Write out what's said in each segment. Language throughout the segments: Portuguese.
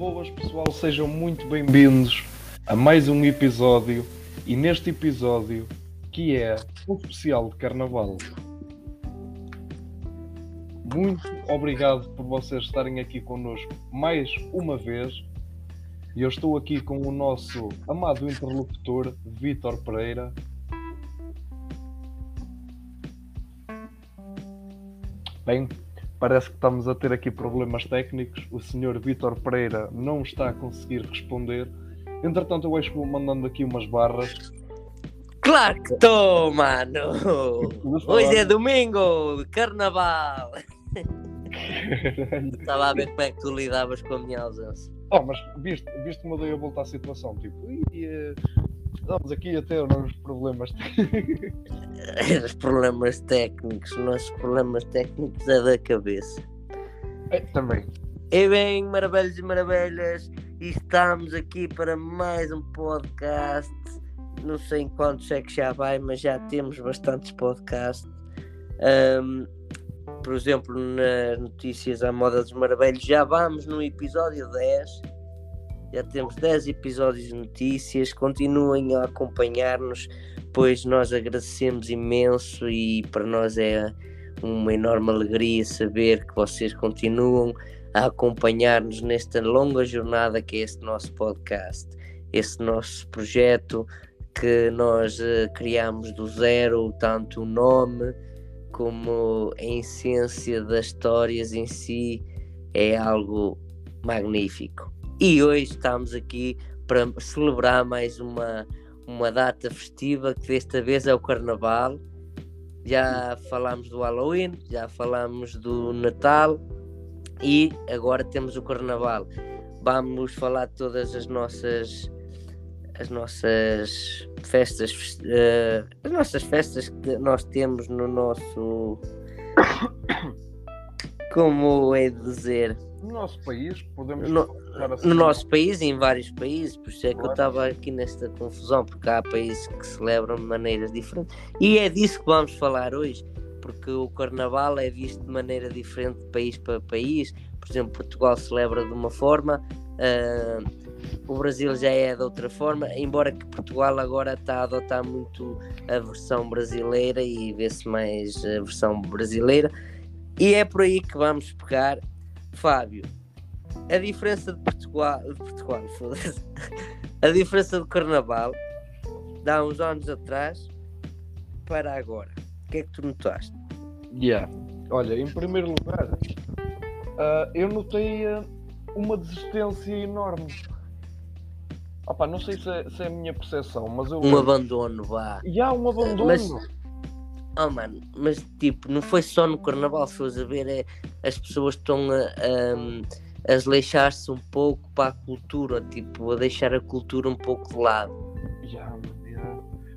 Boas pessoal, sejam muito bem-vindos a mais um episódio e neste episódio que é um especial de Carnaval. Muito obrigado por vocês estarem aqui connosco mais uma vez. E eu estou aqui com o nosso amado interlocutor, Vítor Pereira. Bem, parece que estamos a ter aqui problemas técnicos. O senhor Vítor Pereira não está a conseguir responder. Entretanto, eu acho que vou mandando aqui umas barras. Claro que estou, mano! Hoje é domingo, carnaval! Estava a ver como é que tu lidavas com a minha ausência. Oh, mas viste, viste como eu dei a volta à situação? Tipo, e, uh, estamos aqui a ter uns problemas. Os problemas técnicos, os nossos problemas técnicos é da cabeça. É, também. E bem, maravilhas e maravilhas, estamos aqui para mais um podcast. Não sei em quantos é que já vai, mas já temos bastantes podcasts. Um, por exemplo, nas notícias à moda dos maravilhos, já vamos no episódio 10. Já temos 10 episódios de notícias. Continuem a acompanhar-nos, pois nós agradecemos imenso e para nós é uma enorme alegria saber que vocês continuam a acompanhar-nos nesta longa jornada que é este nosso podcast, este nosso projeto que nós uh, criamos do zero, tanto o nome como a essência das histórias em si é algo magnífico. E hoje estamos aqui para celebrar mais uma, uma data festiva que desta vez é o Carnaval. Já falámos do Halloween, já falámos do Natal e agora temos o Carnaval. Vamos falar de todas as nossas as nossas festas, uh, as nossas festas que nós temos no nosso. Como é dizer? No nosso país, podemos. No, assim. no nosso país e em vários países, por isso é que eu estava aqui nesta confusão, porque há países que celebram de maneiras diferentes. E é disso que vamos falar hoje, porque o carnaval é visto de maneira diferente de país para país. Por exemplo, Portugal celebra de uma forma. Uh, o Brasil já é de outra forma, embora que Portugal agora está a adotar muito a versão brasileira e vê-se mais a versão brasileira. E é por aí que vamos pegar. Fábio, a diferença de Portugal, de Portugal a diferença do Carnaval de há uns anos atrás para agora. O que é que tu notaste? Yeah. Olha, em primeiro lugar, uh, eu notei uh, uma desistência enorme Opa, não sei se é, se é, a minha percepção, mas eu. Um abandono, vá. E há um abandono. Mas, oh, mano, mas tipo, não foi só no carnaval, se fores a ver, é, as pessoas estão a, a, a desleixar-se um pouco para a cultura, tipo, a deixar a cultura um pouco de lado. Yeah.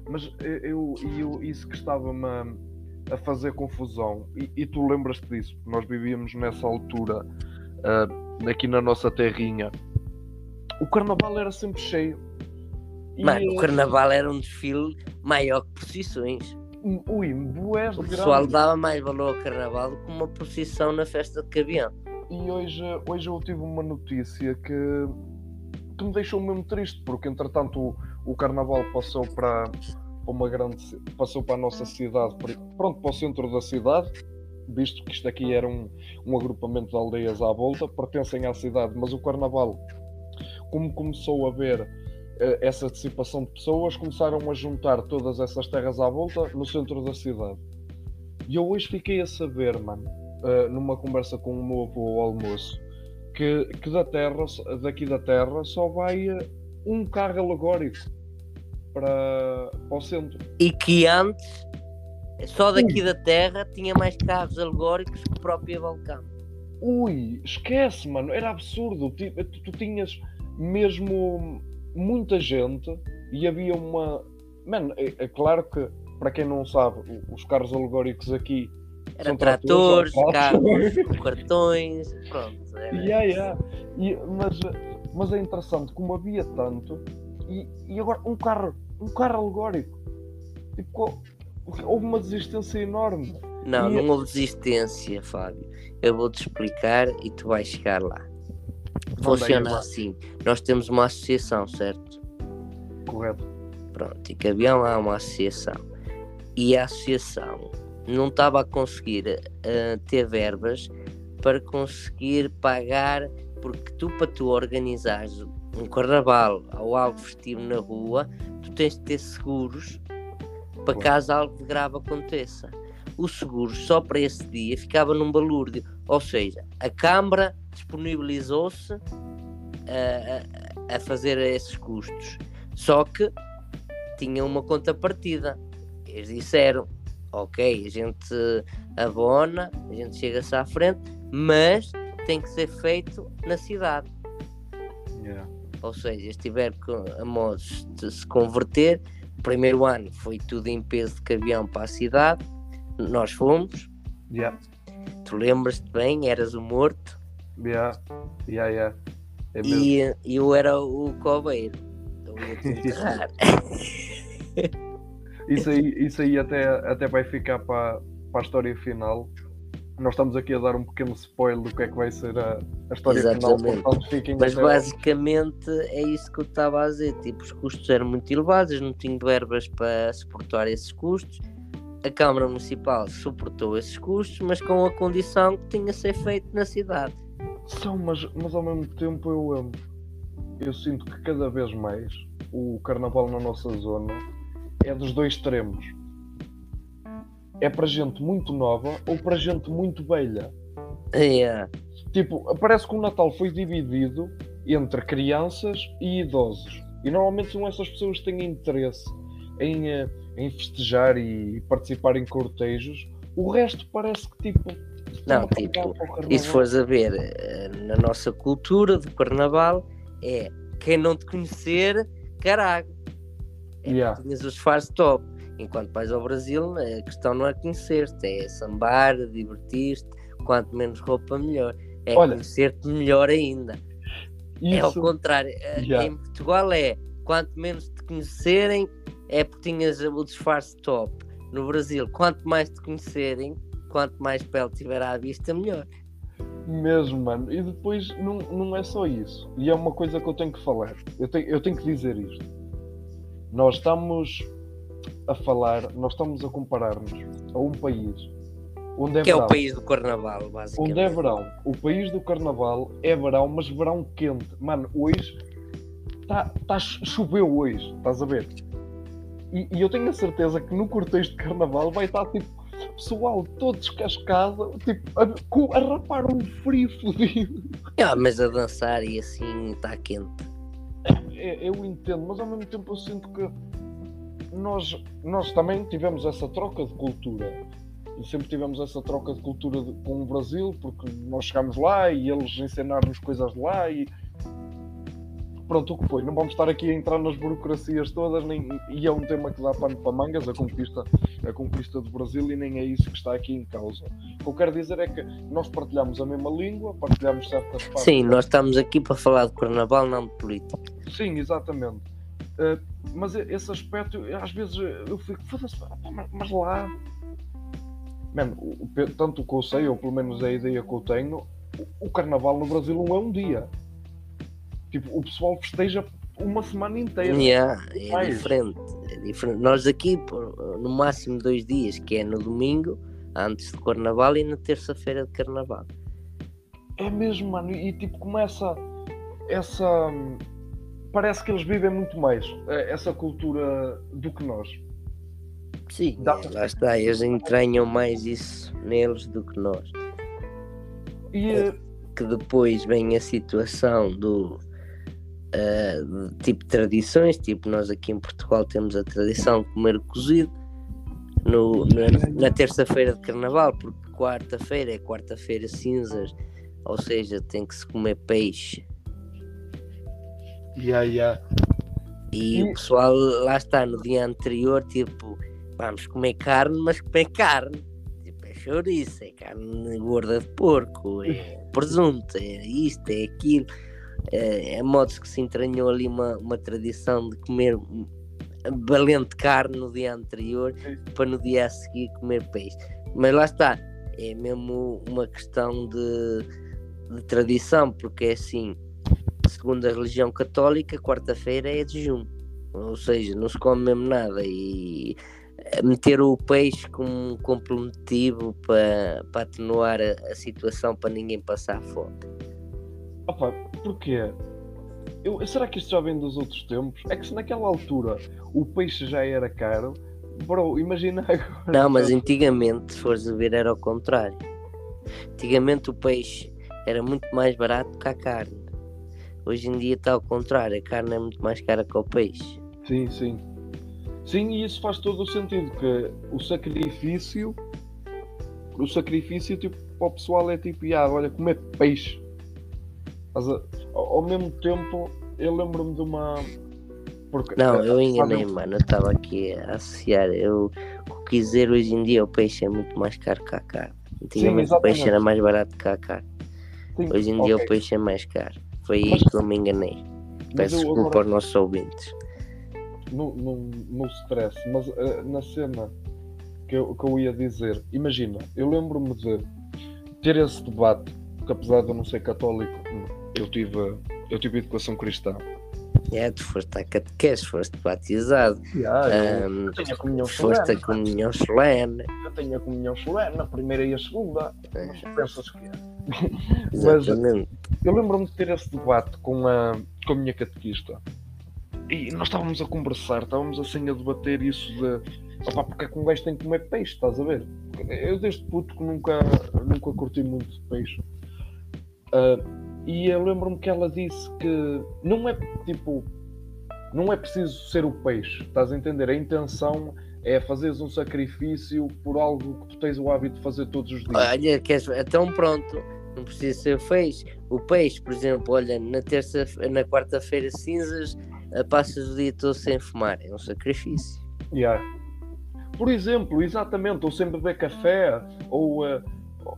Mas eu, eu, isso que estava-me a, a, fazer confusão, e, e tu lembras-te disso, nós vivíamos nessa altura, uh, aqui na nossa terrinha o carnaval era sempre cheio. Mano, o carnaval era um desfile maior que procissões. Ui, boés O pessoal dava mais valor ao carnaval do que uma procissão na festa de Cabião. E hoje, hoje eu tive uma notícia que, que me deixou mesmo triste, porque entretanto o, o carnaval passou para uma grande passou para a nossa cidade, pronto, para o centro da cidade, visto que isto aqui era um, um agrupamento de aldeias à volta, pertencem à cidade, mas o carnaval como começou a haver uh, essa dissipação de pessoas, começaram a juntar todas essas terras à volta no centro da cidade. E eu hoje fiquei a saber, mano, uh, numa conversa com o meu avô ao almoço, que, que da terra, daqui da terra só vai uh, um carro alegórico para, para o centro. E que antes, só daqui Ui. da terra, tinha mais carros alegóricos que o próprio Balcão. Ui, esquece, mano, era absurdo. Tu, tu, tu tinhas mesmo muita gente e havia uma. Mano, é, é, claro que, para quem não sabe, os carros alegóricos aqui. Era são tratores, carros com cartões, pronto. Era... Yeah, yeah. E, mas, mas é interessante como havia tanto e, e agora um carro, um carro alegórico. Tipo, houve uma desistência enorme. Não, e... não houve desistência, Fábio. Eu vou-te explicar e tu vais chegar lá. Funciona assim. Nós temos uma associação, certo? Correto. Pronto, e Cabião há uma associação. E a associação não estava a conseguir eh, ter verbas para conseguir pagar, porque tu, para tu organizares um carnaval ou algo festivo na rua, tu tens de ter seguros para caso algo grave aconteça. O seguro só para esse dia ficava num balúrdio, ou seja, a Câmara disponibilizou-se a, a- a fazer esses custos, só que tinha uma contrapartida. Eles disseram: ok, a gente abona, a gente chega-se à frente, mas tem que ser feito na cidade. Yeah. Ou seja, estiver a modos de se converter. Primeiro ano foi tudo em peso de caminhão para a cidade. Nós fomos. Yeah. Lembras-te bem, eras o morto Yeah. Yeah, yeah. É e eu era o coveiro. Eu ia te enterrar. Isso aí, isso aí até, até vai ficar para, para a história final. Nós estamos aqui a dar um pequeno spoiler do que é que vai ser a, a história Exatamente. final, portanto fiquem Mas basicamente é isso que eu estava a dizer. Tipo, os custos eram muito elevados, não tinham verbas para suportar esses custos. A Câmara Municipal suportou esses custos, mas com a condição que tinha a ser feito na cidade. São, mas, mas ao mesmo tempo eu, hum, eu sinto que cada vez mais o carnaval na nossa zona é dos dois extremos. É para gente muito nova ou para gente muito velha. Yeah. Tipo, parece que o Natal foi dividido entre crianças e idosos. E normalmente são essas pessoas que têm interesse em, eh, em festejar e participar em cortejos. O resto parece que tipo. Não, tipo. E se fores a ver eh, na nossa cultura do carnaval, é quem não te conhecer, caralho. É Yeah. tinhas os disfarce top. Enquanto vais ao Brasil, a questão não é conhecer-te, é sambar, divertir-te. Quanto menos roupa, melhor. É conhecer-te melhor ainda. É ao Isso, contrário. Eh, Yeah. Em Portugal é quanto menos te conhecerem, é porque tinhas o disfarce top. No Brasil, quanto mais te conhecerem, quanto mais pele tiver à vista, melhor. Mesmo, mano. E depois não, não é só isso. E é uma coisa que eu tenho que falar. Eu tenho, eu tenho que dizer isto. Nós estamos a falar, nós estamos a comparar-nos a um país onde é Que é verão. o país do carnaval, basicamente. Onde é verão. O país do carnaval é verão, mas verão quente. Mano, hoje tá, tá, choveu hoje, estás a ver? E, e eu tenho a certeza que no cortejo de carnaval vai estar tipo pessoal todo descascado, tipo, a, a rapar um frio fodido. Ah, mas a dançar e assim está quente. É, eu entendo, mas ao mesmo tempo eu sinto que nós, nós também tivemos essa troca de cultura. E sempre tivemos essa troca de cultura de- com o Brasil, porque nós chegámos lá e eles ensinaram-nos coisas de lá e pronto, o que foi? Não vamos estar aqui a entrar nas burocracias todas, nem, e é um tema que dá pano para mangas, a conquista, a conquista do Brasil, e nem é isso que está aqui em causa. O que eu quero dizer é que nós partilhamos a mesma língua, partilhamos certas partes. Sim, nós estamos aqui para falar de carnaval, não de política. Sim, exatamente. Uh, mas esse aspecto, às vezes eu fico, foda-se, mas, lá. Mano, tanto que eu sei, ou pelo menos é a ideia que eu tenho, o carnaval no Brasil não é um dia. Tipo, o pessoal festeja uma semana inteira. Yeah, é Mais. diferente, é diferente. Nós aqui, por- no máximo dois dias, que é no domingo, antes do carnaval, e na terça-feira de carnaval. É mesmo, mano, e tipo, começa essa. hum, Parece que eles vivem muito mais eh, essa cultura do que nós. Sim, Dá- é, lá está, eles entranham mais isso neles do que nós. E É. que depois vem a situação do de tipo tradições, tipo nós aqui em Portugal temos a tradição de comer cozido no, na, na terça-feira de carnaval, porque quarta-feira é quarta-feira cinzas, ou seja, tem que se comer peixe. yeah, yeah. E E- o pessoal lá está no dia anterior, tipo, vamos comer carne, mas comer carne. Tipo, é chouriço, é carne gorda de porco, é presunto, é isto, é aquilo. É, é modos que se entranhou ali uma, uma tradição de comer um- valente carne no dia anterior para no dia a seguir comer peixe. Mas lá está, é mesmo uma questão de, de tradição, porque é assim, segundo a religião católica, quarta-feira é de junho. Ou seja, não se come mesmo nada. E meter o peixe como complementivo para, para atenuar a, a situação para ninguém passar fome. Opa, porquê? Eu, será que isto já vem dos outros tempos? É que se naquela altura o peixe já era caro, bro, imagina agora. Não, mas antigamente, se fores a ver, era ao contrário. Antigamente o peixe era muito mais barato que a carne. Hoje em dia está ao contrário, a carne é muito mais cara que o peixe. Sim, sim. Sim, e isso faz todo o sentido, que o sacrifício, o sacrifício tipo, para o pessoal é tipo, ah, olha, comer peixe. Mas, ao mesmo tempo, eu lembro-me de uma. Porque, não, eu enganei, mano. Eu estava aqui a associar. Eu quis dizer hoje em dia o peixe é muito mais caro que a carne. Antigamente Sim, o peixe era mais barato que a carne. Sim, hoje em dia okay. o peixe é mais caro. Foi aí que eu me enganei. Peço desculpa agora... aos nossos ouvintes no, no, no stress, mas uh, na cena que eu, que eu ia dizer, imagina, eu lembro-me de ter esse debate, porque apesar de eu não ser católico, eu tive, eu tive educação cristã. É, tu foste à catequese, foste batizado. Yeah, um, eu tenho a comunhão foste solene. a comunhão solene. Eu tenho a comunhão solene, a primeira e a segunda. É. Mas pensas que é. Mas eu lembro-me de ter esse debate com a, com a minha catequista. E nós estávamos a conversar, estávamos assim a debater isso de opá, porque é que um gajo tem que comer peixe, estás a ver? Eu desde puto que nunca, nunca curti muito de peixe. Uh, e eu lembro-me que ela disse que não é tipo, não é preciso ser o peixe, estás a entender? A intenção é fazeres um sacrifício por algo que tu tens o hábito de fazer todos os dias. Olha, queres, então pronto, não precisa ser peixe. O peixe, por exemplo, olha, na terça, na quarta-feira cinzas passas o dia todo sem fumar. É um sacrifício. Yeah. Por exemplo, exatamente, ou sem beber café, ou, uh,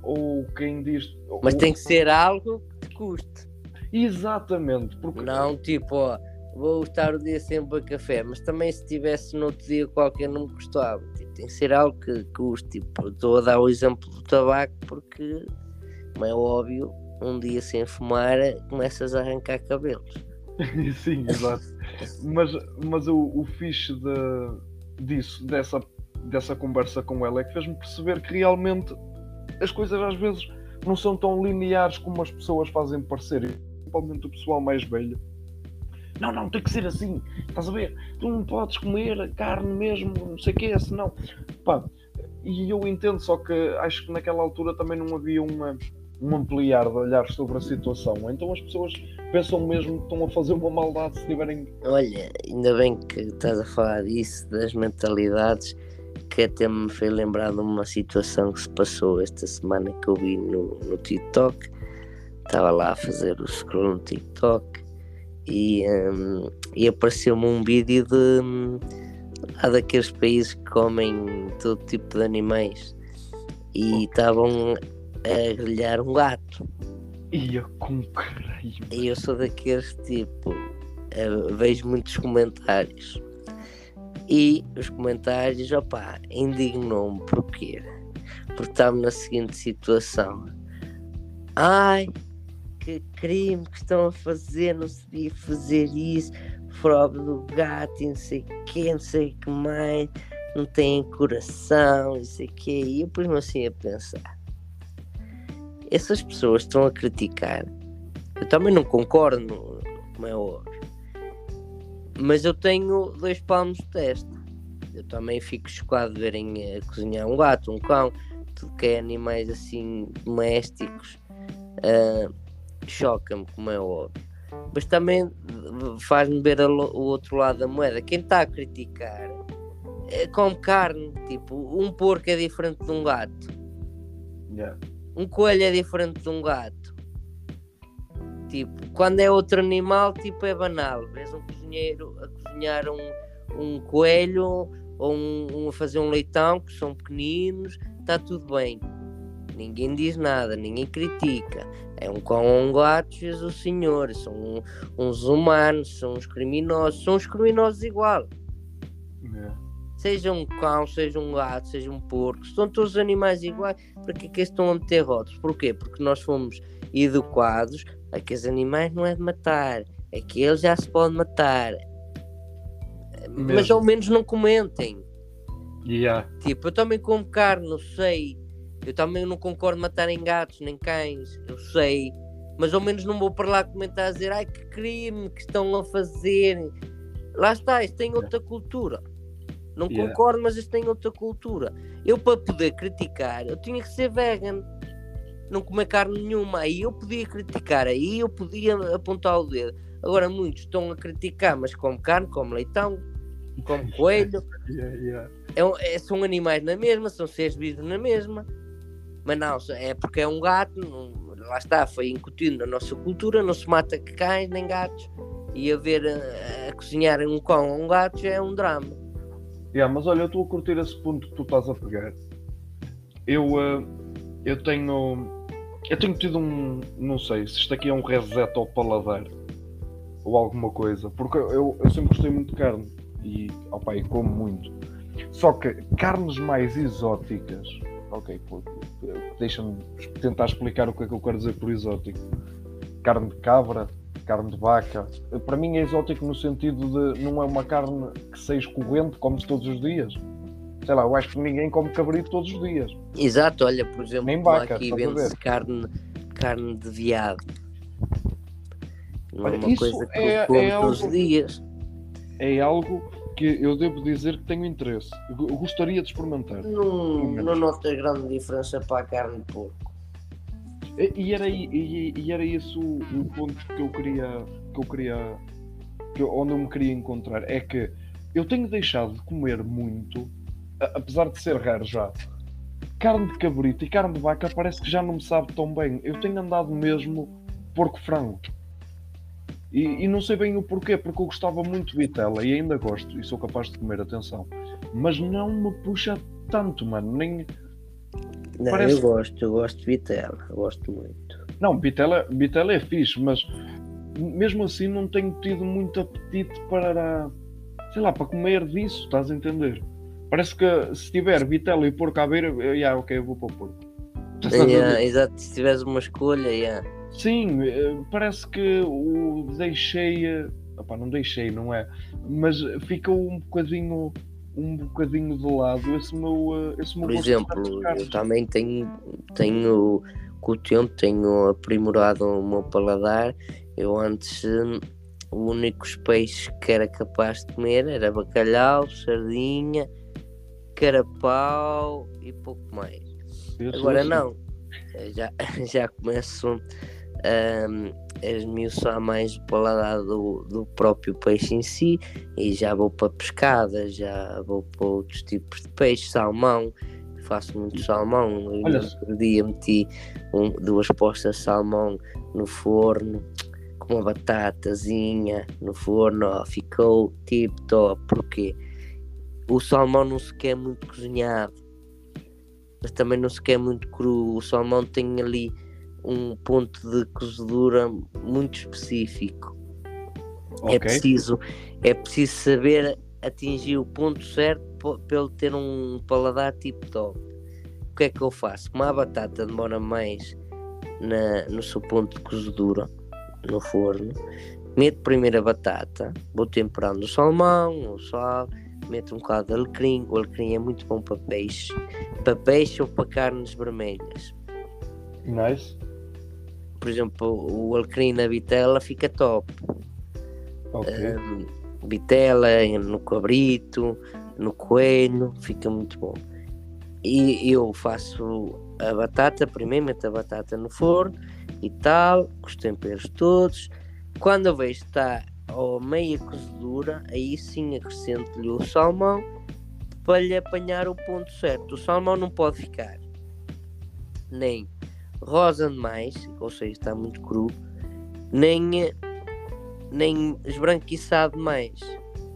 ou quem diz. Mas ou... tem que ser algo que te custe. Exatamente. Porque... Não, tipo, ó, vou estar o dia sem beber café, mas também se tivesse no outro dia qualquer não me custava. Tipo, tem que ser algo que custe. Tipo, estou a dar o exemplo do tabaco porque, como é óbvio, um dia sem fumar começas a arrancar cabelos. Sim, exato. mas mas o, o fixe de, disso, dessa, dessa conversa com ela, é que fez-me perceber que realmente as coisas às vezes não são tão lineares como as pessoas fazem parecer, principalmente o pessoal mais velho. Não, não, tem que ser assim, estás a ver? Tu não podes comer carne mesmo, não sei o que, senão. Pá, e eu entendo, só que acho que naquela altura também não havia uma um ampliar de olhar sobre a situação. Então as pessoas pensam mesmo que estão a fazer uma maldade se tiverem. Olha, ainda bem que estás a falar disso, das mentalidades, que até me fez lembrar de uma situação que se passou esta semana que eu vi no, no TikTok. Estava lá a fazer o scroll no TikTok e, um, e apareceu-me um vídeo de um, lá daqueles países que comem todo tipo de animais e estavam a grelhar um gato. Ia com creio. E eu sou daqueles tipo, uh, vejo muitos comentários. E os comentários, opá, indignou-me porquê? Porque estava na seguinte situação. Ai, que crime que estão a fazer, não se devia fazer isso, prova do gato não sei que, não sei que mais, não tem coração, não sei o que. E eu pus-me assim a pensar essas pessoas estão a criticar. Eu também não concordo, como é óbvio. Mas eu tenho dois palmos de testa. Eu também fico chocado de verem a cozinhar um gato, um cão, tudo que é animais assim domésticos. Uh, Choca-me, como é óbvio. Mas também faz-me ver o outro lado da moeda. Quem está a criticar é, come carne. Tipo, um porco é diferente de um gato. Yeah. Um coelho é diferente de um gato. Tipo, quando é outro animal, tipo, é banal. Vês um cozinheiro a cozinhar um, um coelho ou um, um, a fazer um leitão, que são pequeninos, está tudo bem. Ninguém diz nada, ninguém critica. É um cão ou um gato, Jesus Senhor. São uns humanos, são uns criminosos, são uns criminosos igual. Yeah seja um cão, seja um gato, seja um porco, são todos animais iguais, para que é que estão a meter rótulos? Porquê? Porque nós fomos educados a que os animais não é de matar, aquele já se pode matar. Mas Mesmo. ao menos não comentem. Yeah. Tipo, eu também como carne, eu sei. Eu também não concordo matarem gatos nem cães, eu sei. Mas ao menos não vou para lá comentar a dizer ai que crime que estão a fazer. Lá está, isto tem outra cultura. Não Yeah. concordo, mas isto tem outra cultura. Eu para poder criticar, eu tinha que ser vegan. Não comer carne nenhuma. Aí eu podia criticar, aí eu podia apontar o dedo. Agora muitos estão a criticar, mas come carne, come leitão, come coelho. Yeah, yeah. É é- são animais na mesma, são seres vivos na mesma. Mas não, é porque é um gato, não- lá está, foi incutido na nossa cultura, não se mata cães nem gatos. E a ver a, a cozinhar um cão ou um gato já é um drama. Yeah, mas olha, eu estou a curtir esse ponto que tu estás a pegar. Eu, eh, eu tenho. Eu tenho tido um. Não sei se isto aqui é um reset ao paladar ou alguma coisa, porque eu, eu sempre gostei muito de carne e, opa, e como muito. Só que carnes mais exóticas. Ok, deixa-me tentar explicar o que é que eu quero dizer por exótico. Carne de cabra, carne de vaca. Para mim é exótico no sentido de não é uma carne que seja corrente, come-se todos os dias. Sei lá, eu acho que ninguém come cabrito todos os dias. Exato, olha, por exemplo, Nem vaca, aqui vende-se carne, carne de viado. Não Olha, é uma isso coisa que é- eu como é todos os algo- dias. É algo que eu devo dizer que tenho interesse. Eu gostaria de experimentar. Não, não nota grande diferença para a carne de porco. E, era, e, e era esse o, ponto que eu queria. Que eu queria que eu- onde eu me queria encontrar. É que eu tenho deixado de comer muito, apesar de ser raro já. Carne de cabrito e carne de vaca parece que já não me sabe tão bem. Eu tenho andado mesmo porco-frango. E, e não sei bem o porquê, porque eu gostava muito de vitela e ainda gosto, e sou capaz de comer, atenção. Mas não me puxa tanto, mano. Nem, Não, Parece- eu gosto, eu gosto de vitela, gosto muito. Não, Bitela, Bitela é fixe, mas mesmo assim não tenho tido muito apetite para, sei lá, para comer disso, estás a entender? Parece que se tiver Bitela e porco à beira, eu, yeah, ok, eu vou para o porco. A Yeah, exato, se tiveres uma escolha, yeah. Sim, eh, parece que o deixei, eh, opá, não deixei, não é? Mas ficou um bocadinho, um bocadinho de lado esse meu, eh, esse meu Por exemplo, eu também tenho, tenho com o tempo tenho aprimorado o meu paladar. Eu antes os únicos peixes que era capaz de comer era bacalhau, sardinha, carapau e pouco mais. Agora assim. não. Já, já começo hum, a esmiuçar mais o paladar do, do próprio peixe em si e já vou para pescada, já vou para outros tipos de peixe, salmão. Faço muito salmão. Olha outro dia meti um- duas postas de salmão no forno com uma batatazinha no forno, ó, ficou tipo top. Porquê? O salmão não se quer muito cozinhado mas também não se quer muito cru. O salmão tem ali um ponto de cozedura muito específico. É Ok. preciso, é preciso saber atingir o ponto certo ele ter um paladar tipo top. O que é que eu faço? Como a batata demora mais na- no seu ponto de cozedura no forno, meto primeiro a batata, vou temperando o salmão, o sal, meto um bocado de alecrim. O alecrim é muito bom para peixe, para peixe ou para carnes vermelhas. Nice. Por exemplo, o alecrim na vitela fica top. Ok. Hum, vitela, no cabrito, no coelho, fica muito bom. E eu faço a batata, primeiro meto a batata no forno e tal, com os temperos todos. Quando eu vejo que está a meia cozedura, aí sim acrescento-lhe o salmão para lhe apanhar o ponto certo. O salmão não pode ficar nem rosa demais, ou seja, está muito cru, nem nem esbranquiçado mais,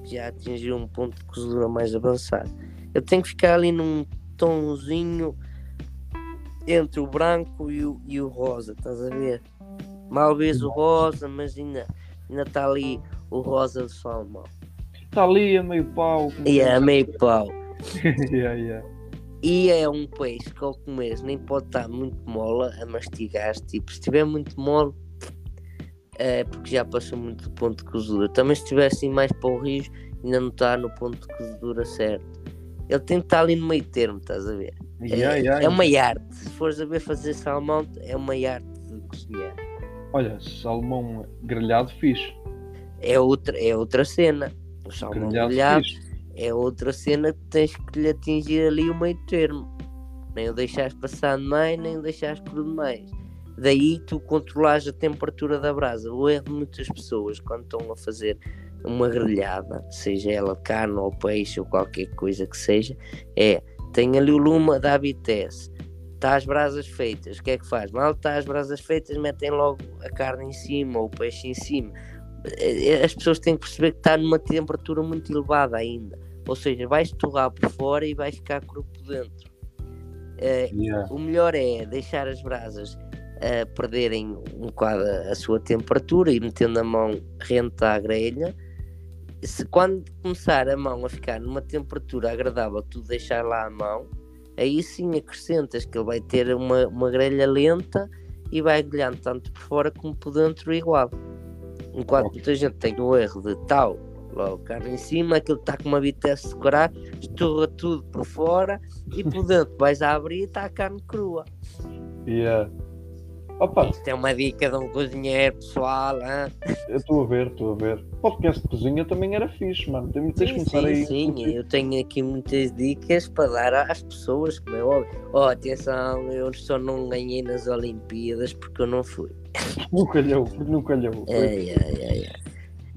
já atingiu um ponto de cozedura mais avançado. Eu tenho que ficar ali num tomzinho entre o branco e o, e o rosa, estás a ver? Mal vês o rosa, mas ainda ainda está ali o rosa de salmão. Está ali a meio pau. E é quem meio pau. yeah, yeah. E é um peixe que ao comeres nem pode estar muito mole a mastigar. Tipo, se estiver muito mole, é, porque já passou muito do ponto de cozedura. Também se estivesse mais para o Rio, ainda não está no ponto de cozedura certo. Ele tem que estar ali no meio termo, estás a ver? Yeah, é, yeah. é uma arte. Se fores a ver fazer salmão, é uma arte de cozinhar. Olha, salmão grelhado fixe. É outra, é outra cena. O salmão Grelhado grelhado é outra cena que tens que lhe atingir ali o meio termo. Nem o deixares passar demais, nem o deixares por demais. Daí tu controlares a temperatura da brasa. O erro de muitas pessoas quando estão a fazer uma grelhada, seja ela carne ou peixe ou qualquer coisa que seja, é tem ali o lume da habitece. Está as brasas feitas, o que é que faz? Mal está as brasas feitas, metem logo a carne em cima ou o peixe em cima. Eh, As pessoas têm que perceber que está numa temperatura muito elevada ainda. Ou seja, vai estorrar por fora e vai ficar cru por dentro. Eh, Yeah. o melhor é deixar as brasas a perderem um bocado a sua temperatura e metendo a mão rente à grelha. Se quando começar a mão a ficar numa temperatura agradável, tu deixar lá a mão, aí sim acrescentas que ele vai ter uma, uma grelha lenta e vai grelhando tanto por fora como por dentro igual. Enquanto muita gente tem o erro de tal, logo carne em cima, aquilo está com uma vitesse de decorar, esturra tudo por fora e por dentro vais a abrir e está a carne crua. Yeah. Opa, Isto é uma dica de um cozinheiro pessoal, hã? eu estou a ver, estou a ver. Podcast de cozinha também era fixe, mano. Tens de Sim, começar sim, aí. sim, eu tenho aqui muitas dicas para dar às pessoas, como é óbvio. Oh, atenção, eu só não ganhei nas Olimpíadas porque eu não fui. Não calhou, não calhou. Ai, ai, ai, ai.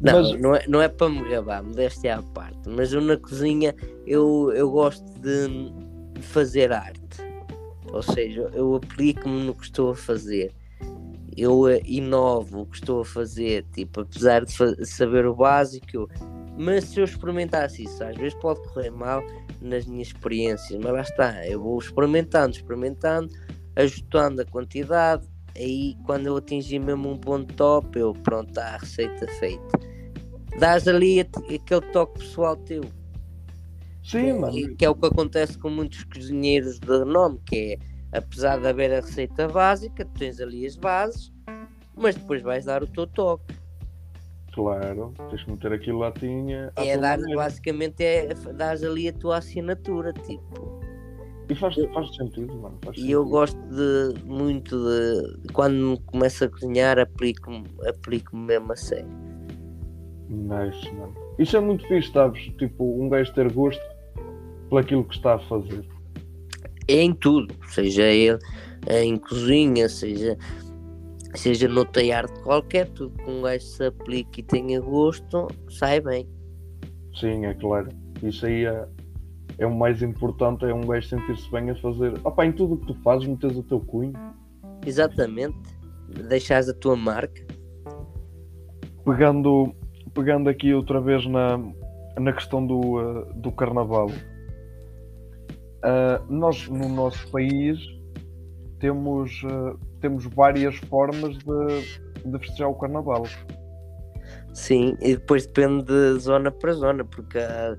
Não, Mas- não, é, não é para me gabar, modéstia à parte, mas eu na cozinha eu, eu gosto de fazer arte. Ou seja, eu aplico-me no que estou a fazer. Eu eh, inovo o que estou a fazer, tipo, apesar de saber o básico, mas se eu experimentasse isso, às vezes pode correr mal nas minhas experiências, mas lá está, eu vou experimentando, experimentando, ajustando a quantidade, aí quando eu atingir mesmo um ponto top, eu pronto, está a receita feita. Dás ali aquele toque pessoal teu, Sim, e que é o que acontece com muitos cozinheiros de renome, que é, apesar de haver a receita básica, tu tens ali as bases, mas depois vais dar o teu toque. Claro, tens que meter aquilo lá tinha. à É dar, basicamente, é dás ali a tua assinatura, tipo. E faz, faz sentido, mano. Faz E eu sentido. gosto de muito de quando começo a cozinhar aplico-me aplico mesmo a sério. Nice, mano. Isso é muito fixe, sabes? Tipo, um gajo ter gosto por aquilo que está a fazer. É em tudo, seja ele em cozinha, seja, seja no arte qualquer, tudo que um gajo se aplique e tenha gosto, sai bem. Sim, é claro. Isso aí é, é o mais importante, é um gajo sentir-se bem a fazer. Opa, em tudo o que tu fazes, metes o teu cunho. Exatamente. Deixares a tua marca. Pegando, pegando aqui outra vez na, na questão do, eh, do carnaval. Ah, nós, no nosso país, temos, eh, temos várias formas de, de festejar o carnaval. Sim, e depois depende de zona para zona, porque há,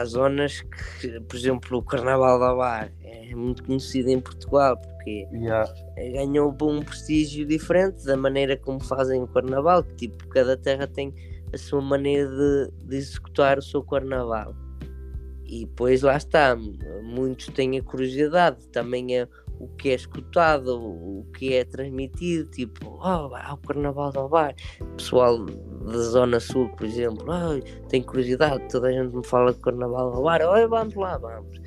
há- zonas que, por exemplo, o Carnaval da Bar é muito conhecido em Portugal, porque E há, ganhou um prestígio diferente da maneira como fazem o Carnaval, que tipo, cada terra tem a sua maneira de, de executar o seu Carnaval. E depois lá está, muitos têm a curiosidade, também é o que é escutado, o que é transmitido, tipo, oh, há o Carnaval do Bar. Pessoal da Zona Sul, por exemplo, oh, tem curiosidade, toda a gente me fala de Carnaval do Bar, oh, vamos lá, vamos.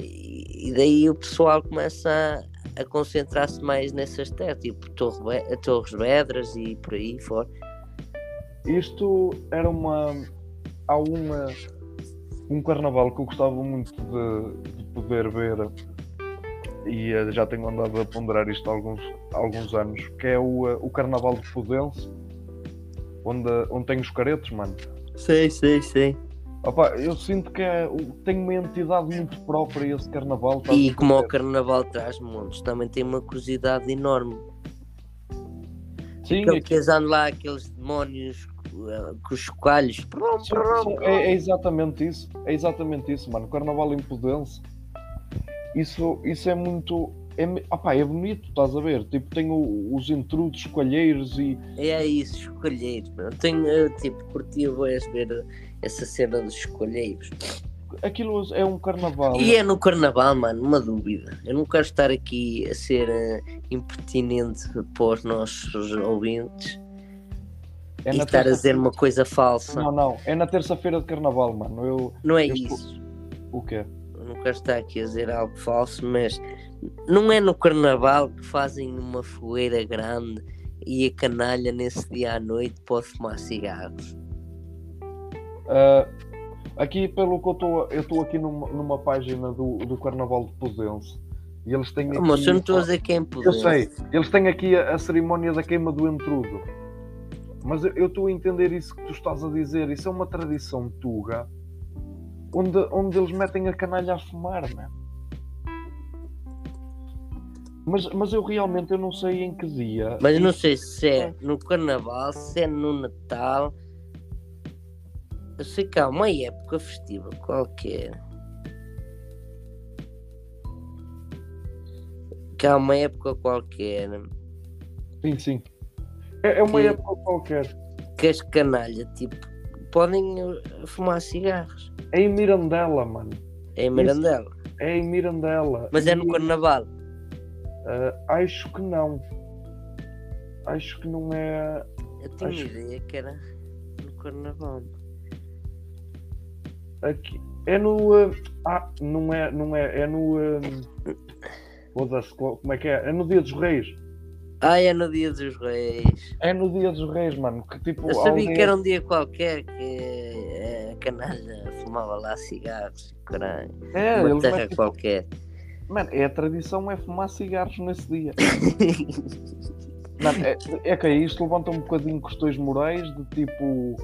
E, daí o pessoal começa a, concentrar-se mais nessas terras, tipo Torres Vedras e por aí fora. Isto era uma. Há uma. Um carnaval que eu gostava muito de, de poder ver e eh, já tenho andado a ponderar isto há alguns, há alguns anos, que é o, eh, o Carnaval de Fudense, onde, onde tem os caretos, mano. Sei, sei, sei. Opa, eu sinto que é, tem uma entidade muito própria esse carnaval. E como o? Carnaval traz montes, também tem uma curiosidade enorme. Sim, Aquele é, que lá, aqueles demónios com os prum. é- é exatamente isso. É exatamente isso, mano. O carnaval em Pudense. Isso, isso é muito. é, opá, é bonito, estás a ver? Tipo, tem o- os intrudos, coalheiros e. É isso, escolheiros. Eu tenho, eu, tipo, curtia boas ver essa cena dos escolheiros. Aquilo é um carnaval. E é no carnaval, mano, uma dúvida. Eu não quero estar aqui a ser eh, impertinente para os nossos ouvintes é e estar a dizer uma coisa falsa. Não, não, é na terça-feira de carnaval, mano. Eu. Não é eu isso. O quê? Eu não quero estar aqui a dizer algo falso, mas não é no carnaval que fazem uma fogueira grande e a canalha nesse dia à noite pode fumar cigarros. Ah, aqui, pelo que eu estou, eu estou aqui numa, numa página do, do Carnaval de Pozense e eles têm aqui. Ah, Mas eu não estou a dizer quem Eu puder. sei, eles têm aqui a, a cerimónia da queima do entrudo. Mas eu- eu estou a entender isso que tu estás a dizer. Isso é uma tradição tuga onde, onde eles metem a canalha a fumar, mano. Mas, mas eu realmente eu não sei em que dia. Mas não sei se é no carnaval, se é no Natal. Eu sei que há uma época festiva qualquer. Que há uma época qualquer Sim, sim. É, é uma Que- época qualquer. que as canalhas tipo, podem eh, fumar cigarros. É em Mirandela, mano. É em Mirandela. É em Mirandela. Mas é no E, carnaval. ah, acho que não. Acho que não é. Eu tinha acho- ideia que era no carnaval. Aqui. É no. ah, ah, não é. Não é. É no. Foda-se, qual- como é que é? É no Dia dos Reis. Ah, é no dia dos reis. É no Dia dos Reis, mano. Que tipo. Eu sabia alguém- que era um dia qualquer que eh, a canalha fumava lá cigarros, caralho. É, Uma terra metem- qualquer. Mano, é a tradição é fumar cigarros nesse dia. Mano, é, é que aí isto levanta um bocadinho questões morais de tipo.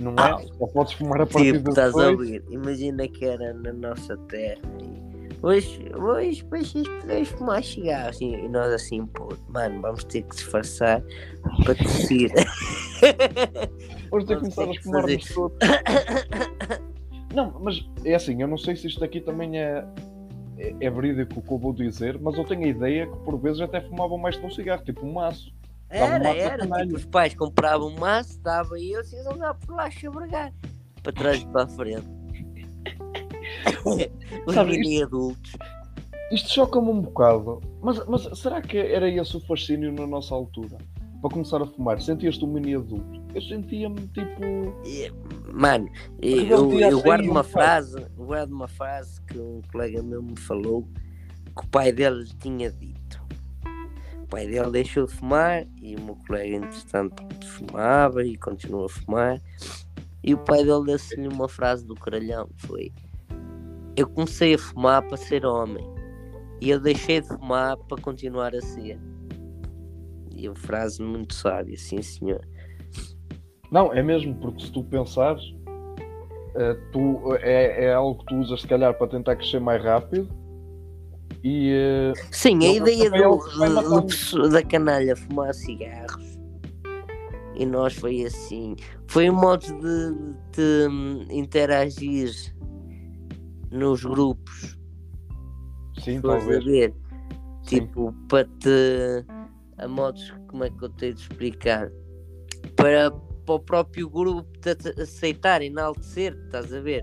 Não é? Ah. Só podes fumar a partir tipo, das estás a ouvir? Imagina que era na nossa terra. E hoje, hoje vocês podem fumar cigarros. E, e nós assim, pô, mano, vamos ter que disfarçar para tossir. Hoje tem que começar ter a fumar todos. Não, mas é assim, eu não sei se isto aqui também é, é, é verídico o que eu vou dizer, mas eu tenho a ideia que por vezes até fumavam mais que um cigarro, tipo um maço. Era, uma era. sacanagem. Tipo, os pais compravam um maço, dava e eu assim, andava por lá a chabregar. Para trás e para a frente. Os Sabe, mini adultos. Isto choca-me um bocado, mas, mas será que era esse o fascínio na nossa altura? Para começar a fumar, sentias-te um mini adulto? Eu sentia-me tipo. Mano, eu, tinha eu guardo saído, uma frase, eu guardo uma frase que um colega meu me falou que o pai dele tinha dito. O pai dele deixou de fumar e o meu colega, entretanto, fumava e continuou a fumar. E o pai dele disse-lhe uma frase do caralhão: foi Eu comecei a fumar para ser homem e eu deixei de fumar para continuar a ser. E uma frase muito sábia, sim senhor. Não, é mesmo, porque se tu pensares, eh, tu, é, é algo que tu usas se calhar para tentar crescer mais rápido e. eh, Sim, a ideia é do, do- do da canalha fumar cigarros e nós foi assim. Foi um modo de, de interagir nos grupos, sim, estás a talvez. ver? Sim. Tipo, para te. A modos, como é que eu tenho de explicar? Para, para o próprio grupo te aceitar, enaltecer, estás a ver?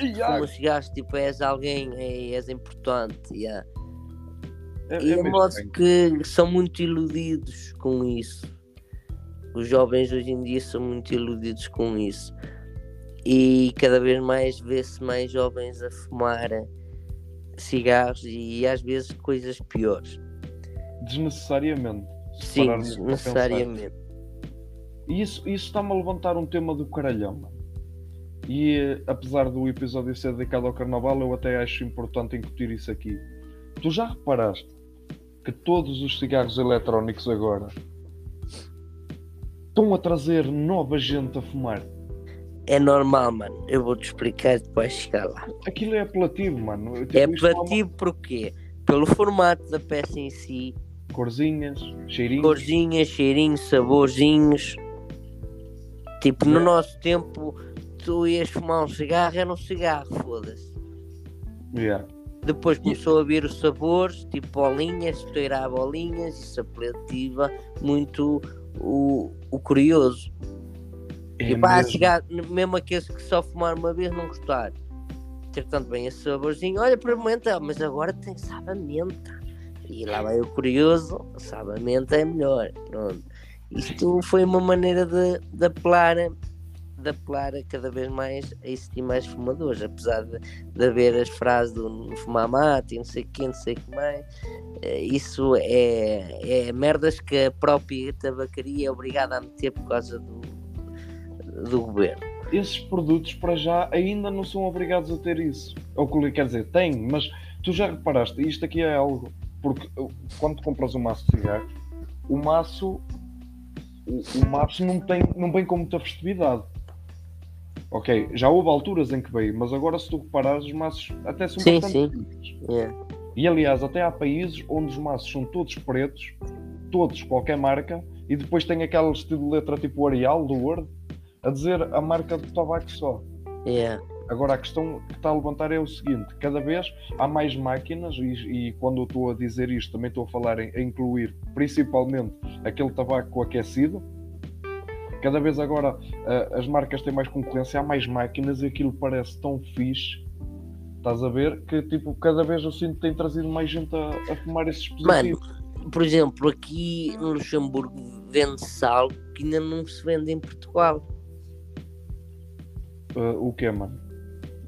E, ah, Fumas cigarros, tipo, és alguém, é- és importante, yeah. é, E é bem. que são muito iludidos com isso. Os jovens hoje em dia são muito iludidos com isso. E cada vez mais vê-se mais jovens a fumar cigarros e às vezes coisas piores. Desnecessariamente. Sim, pararmos para pensar. necessariamente. E isso, isso está-me a levantar um tema do caralhão. E apesar do episódio ser dedicado ao carnaval, eu até acho importante incutir isso aqui. Tu já reparaste que todos os cigarros eletrónicos agora estão a trazer nova gente a fumar? É normal, mano. Eu vou-te explicar depois de chegar lá. Aquilo é apelativo, mano. Tipo, É apelativo porquê? Pelo formato da peça em si, Corzinhas, cheirinhos. corzinhas, cheirinhos, saborzinhos. Tipo, no É. nosso tempo, tu ias fumar um cigarro, era um cigarro, foda-se. Yeah. Depois começou a vir os sabores, tipo bolinhas, estourar bolinhas, isso apelativa muito o, o curioso. É e pá, mesmo. chegar, mesmo aqueles que só fumaram uma vez não gostar. Ter tanto bem esse saborzinho, olha, experimenta, mas agora tem sabe a menta. E lá vai o curioso, sabe a menta é melhor. Pronto. Isto foi uma maneira de, de apelar de apelar cada vez mais a existir mais fumadores, apesar de, de haver as frases do fumar mate e não sei o que, não sei o que mais, eh, isso é, é merdas que a própria tabacaria é obrigada a meter por causa do, do governo. Esses produtos, para já, ainda não são obrigados a ter isso. Ou que quer dizer, têm, mas tu já reparaste, isto aqui é algo. Porque quando compras um maço de cigarros, o maço. O, o maço não, tem, não vem com muita festividade. Ok, já houve alturas em que veio, mas agora se tu reparares, os maços até são Sim, bastante sim. simples. E aliás, até há países onde os maços são todos pretos, todos, qualquer marca, e depois tem aquele estilo de letra tipo Arial do Word, a dizer a marca de tabaco só. É. Agora a questão que está a levantar é o seguinte: cada vez há mais máquinas, e, e quando eu estou a dizer isto, também estou a falar em, em incluir principalmente aquele tabaco aquecido. Cada vez agora ah, as marcas têm mais concorrência, há mais máquinas e aquilo parece tão fixe. Estás a ver que tipo, cada vez eu sinto que tem trazido mais gente a, a fumar esses dispositivos. Por exemplo, aqui no Luxemburgo vende-se algo que ainda não se vende em Portugal. Ah, o que mano?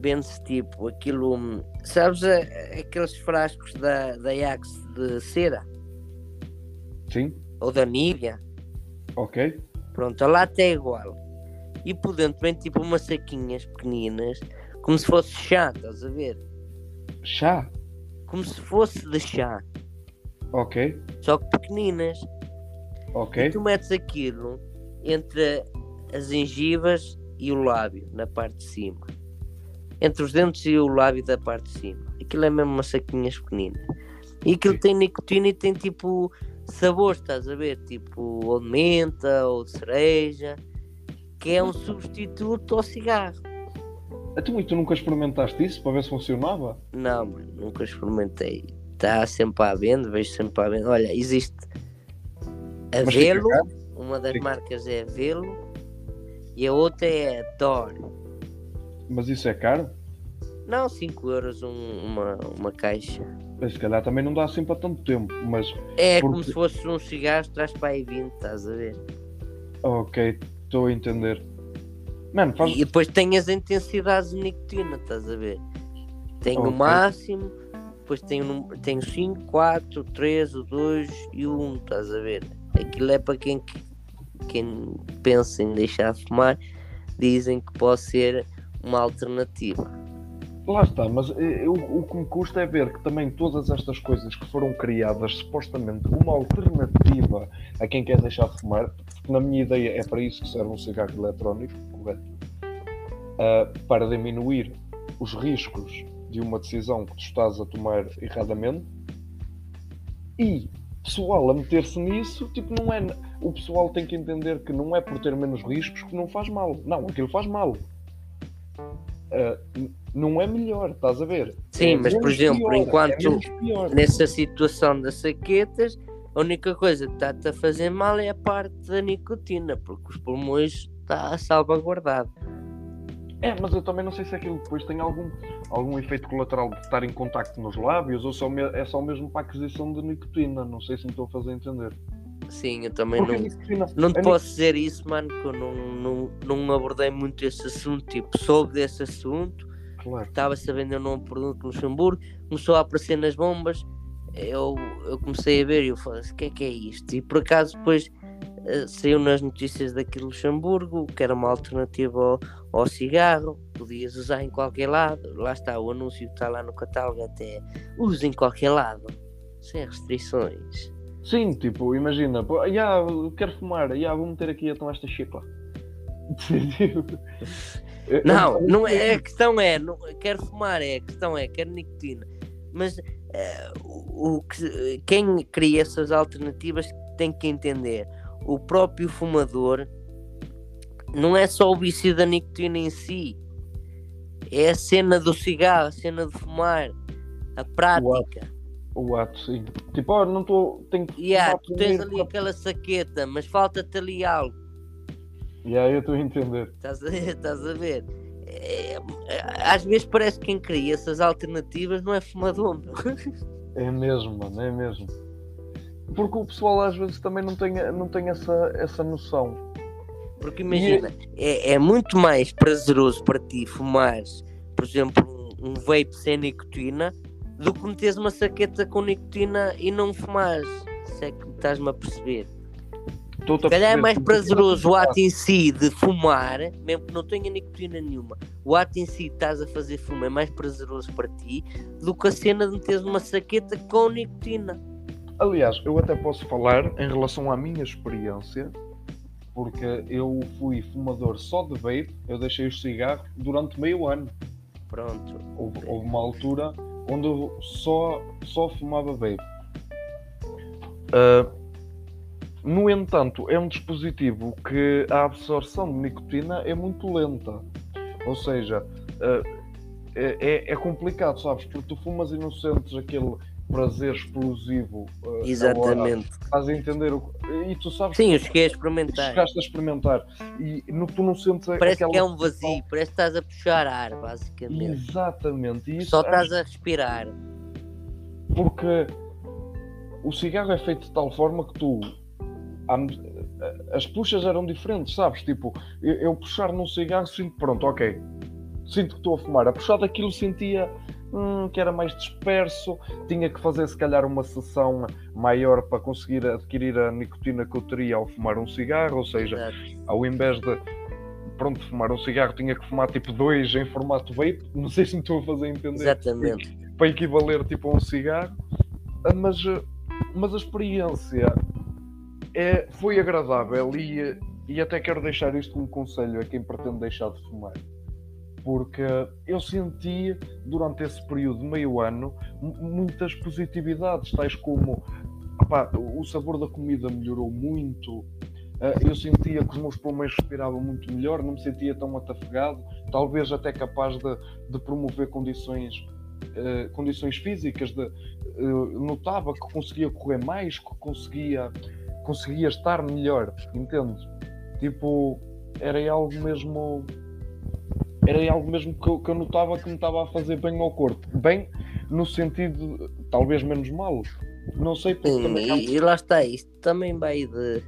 Vende-se tipo aquilo. hum, Sabes a- aqueles frascos da, da Axe de cera? Sim? Ou da Nivea? Ok? Pronto, a lata é igual. E por dentro vem tipo umas saquinhas pequeninas, como se fosse chá, estás a ver? Chá? Como se fosse de chá, Ok? só que pequeninas. Ok? E tu metes aquilo entre as gengivas e o lábio, na parte de cima. Entre os dentes e o lábio da parte de cima. Aquilo é mesmo umas saquinhas pequeninas. E aquilo tem nicotina e tem tipo sabor, estás a ver? Tipo ou de menta ou de cereja, que é um substituto ao cigarro. Então, e tu nunca experimentaste isso para ver se funcionava? Não, mano, nunca experimentei. Está sempre à venda, vejo sempre à venda. Olha, existe a Velo, uma das marcas é a Velo e a outra é a Dor. Mas isso é caro? Não, 5 euros um- uma, uma caixa. Mas Se calhar também não dá assim para tanto tempo, mas É Porque- como se fosse um cigarro, traz para aí 20, estás a ver? ok, estou a entender. Mano, faz. E depois tem as intensidades de nicotina, estás a ver? Tem Ok. o máximo, depois tem o, num- tem o 5, 4, 3, o 2 e o 1, estás a ver? Aquilo é para quem, quem pensa em deixar de fumar, dizem que pode ser uma alternativa. Lá está, mas eh, eu- o que me custa é ver que também todas estas coisas que foram criadas supostamente como alternativa a quem quer deixar de fumar, porque na minha ideia é para isso que serve um cigarro eletrónico, correto? Ah, para diminuir os riscos de uma decisão que tu estás a tomar erradamente e pessoal a meter-se nisso, tipo, não é. O pessoal tem que entender que não é por ter menos riscos que não faz mal. Não, aquilo faz mal. N- não é melhor, estás a ver? Sim, É mas, por exemplo, pior, enquanto- é. Nessa situação das saquetas, a única coisa que está-te a fazer mal é a parte da nicotina, porque os pulmões está salvaguardado. É, mas eu também não sei se aquilo depois tem algum, algum efeito colateral de estar em contacto nos lábios ou só me- é só mesmo para a aquisição de nicotina. Não sei se me estou a fazer entender. Sim, eu também Porque a não. nicotina. Não te a posso dizer isso, mano, que eu não, não, não abordei muito esse assunto. Tipo, soube desse assunto, Claro. estava sabendo eu não produto no Luxemburgo, começou a aparecer nas bombas. Eu, eu comecei a ver e eu falei: o que é que é isto? E por acaso depois saiu nas notícias daqui de Luxemburgo que era uma alternativa ao, ao cigarro, podias usar em qualquer lado. Lá está o anúncio que está lá no catálogo, até usa em qualquer lado, sem restrições. Sim, tipo, imagina, pô, ya, eu quero fumar, ya, vou meter aqui então esta chicla. Não, não é, a questão é, não, quero fumar, é, a questão é, quero nicotina. Mas eh, o, o que, quem cria essas alternativas tem que entender. O próprio fumador não é só o vício da nicotina em si, é a cena do cigarro, a cena de fumar. A prática. O ato, sim. Tipo, ó, não estou. Tenho que. Yeah, tu tens ali aquela saqueta, mas falta-te ali algo. Yeah, eu estou a entender. Estás a, estás a ver? É, é, às vezes parece que quem cria essas alternativas não é fumador, meu. É mesmo, mano, é mesmo. Porque o pessoal às vezes também não tem, não tem essa, essa noção. Porque imagina, é, é muito mais prazeroso para ti fumares, por exemplo, um, um vape sem nicotina do que meteres uma saqueta com nicotina e não fumares. Se é que estás-me a perceber. Se calhar é mais prazeroso o ato em si de fumar, mesmo que não tenha nicotina nenhuma. O ato em si de estás a fazer fumo é mais prazeroso para ti do que a cena de meteres uma saqueta com nicotina. Aliás, eu até posso falar em relação à minha experiência, porque eu fui fumador só de vape, eu deixei o cigarro durante meio ano. Pronto. Houve, houve uma altura onde eu só, só fumava vape. Ah, no entanto, é um dispositivo que a absorção de nicotina é muito lenta. Ou seja, é, é- é complicado, sabes? Porque tu fumas e não sentes aquele prazer explosivo. na hora. Exatamente. Estás a entender? O... E tu sabes Sim, eu cheguei a experimentar. chegaste a experimentar. E no, tu não sentes Parece aquela que é um vazio, parece que estás a puxar ar, basicamente. Exatamente. Isso Só estás a respirar. porque o cigarro é feito de tal forma que tu as puxas eram diferentes, sabes? Tipo, eu, eu puxar num cigarro sinto pronto, ok. Sinto que estou a fumar. A puxar daquilo sentia hum, que era mais disperso, tinha que fazer se calhar uma sessão maior para conseguir adquirir a nicotina que eu teria ao fumar um cigarro, ou seja, Exato. ao invés de pronto, fumar um cigarro, tinha que fumar tipo dois em formato vape, não sei se me estou a fazer entender Exatamente. para equivaler tipo a um cigarro, Ah, mas, mas a experiência é, foi agradável e, e até quero deixar isto como conselho a quem pretende deixar de fumar. Porque eu senti durante esse período de meio ano mu- muitas positividades, tais como o sabor da comida melhorou muito, ah, eu sentia que os meus pulmões respiravam muito melhor, não me sentia tão atafegado, talvez até capaz de, de promover condições, eh, condições físicas, de, eh, notava que conseguia correr mais, que conseguia, conseguia estar melhor, entendes? Tipo, era algo mesmo. Era algo mesmo que eu, que eu notava que me estava a fazer bem ao corpo. Bem, no sentido, talvez menos mal. Não sei porque Sim, também e, e lá está, isto também vai de,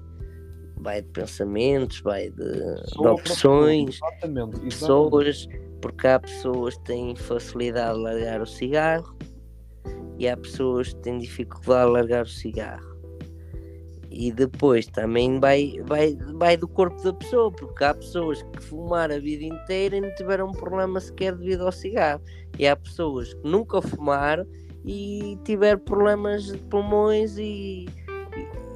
vai de pensamentos, vai de, de opções, Exatamente, exatamente. pessoas, porque há pessoas que têm facilidade de largar o cigarro e há pessoas que têm dificuldade de largar o cigarro. E depois também vai, vai, vai do corpo da pessoa, porque há pessoas que fumaram a vida inteira e não tiveram problema sequer devido ao cigarro. E há pessoas que nunca fumaram e tiveram problemas de pulmões e,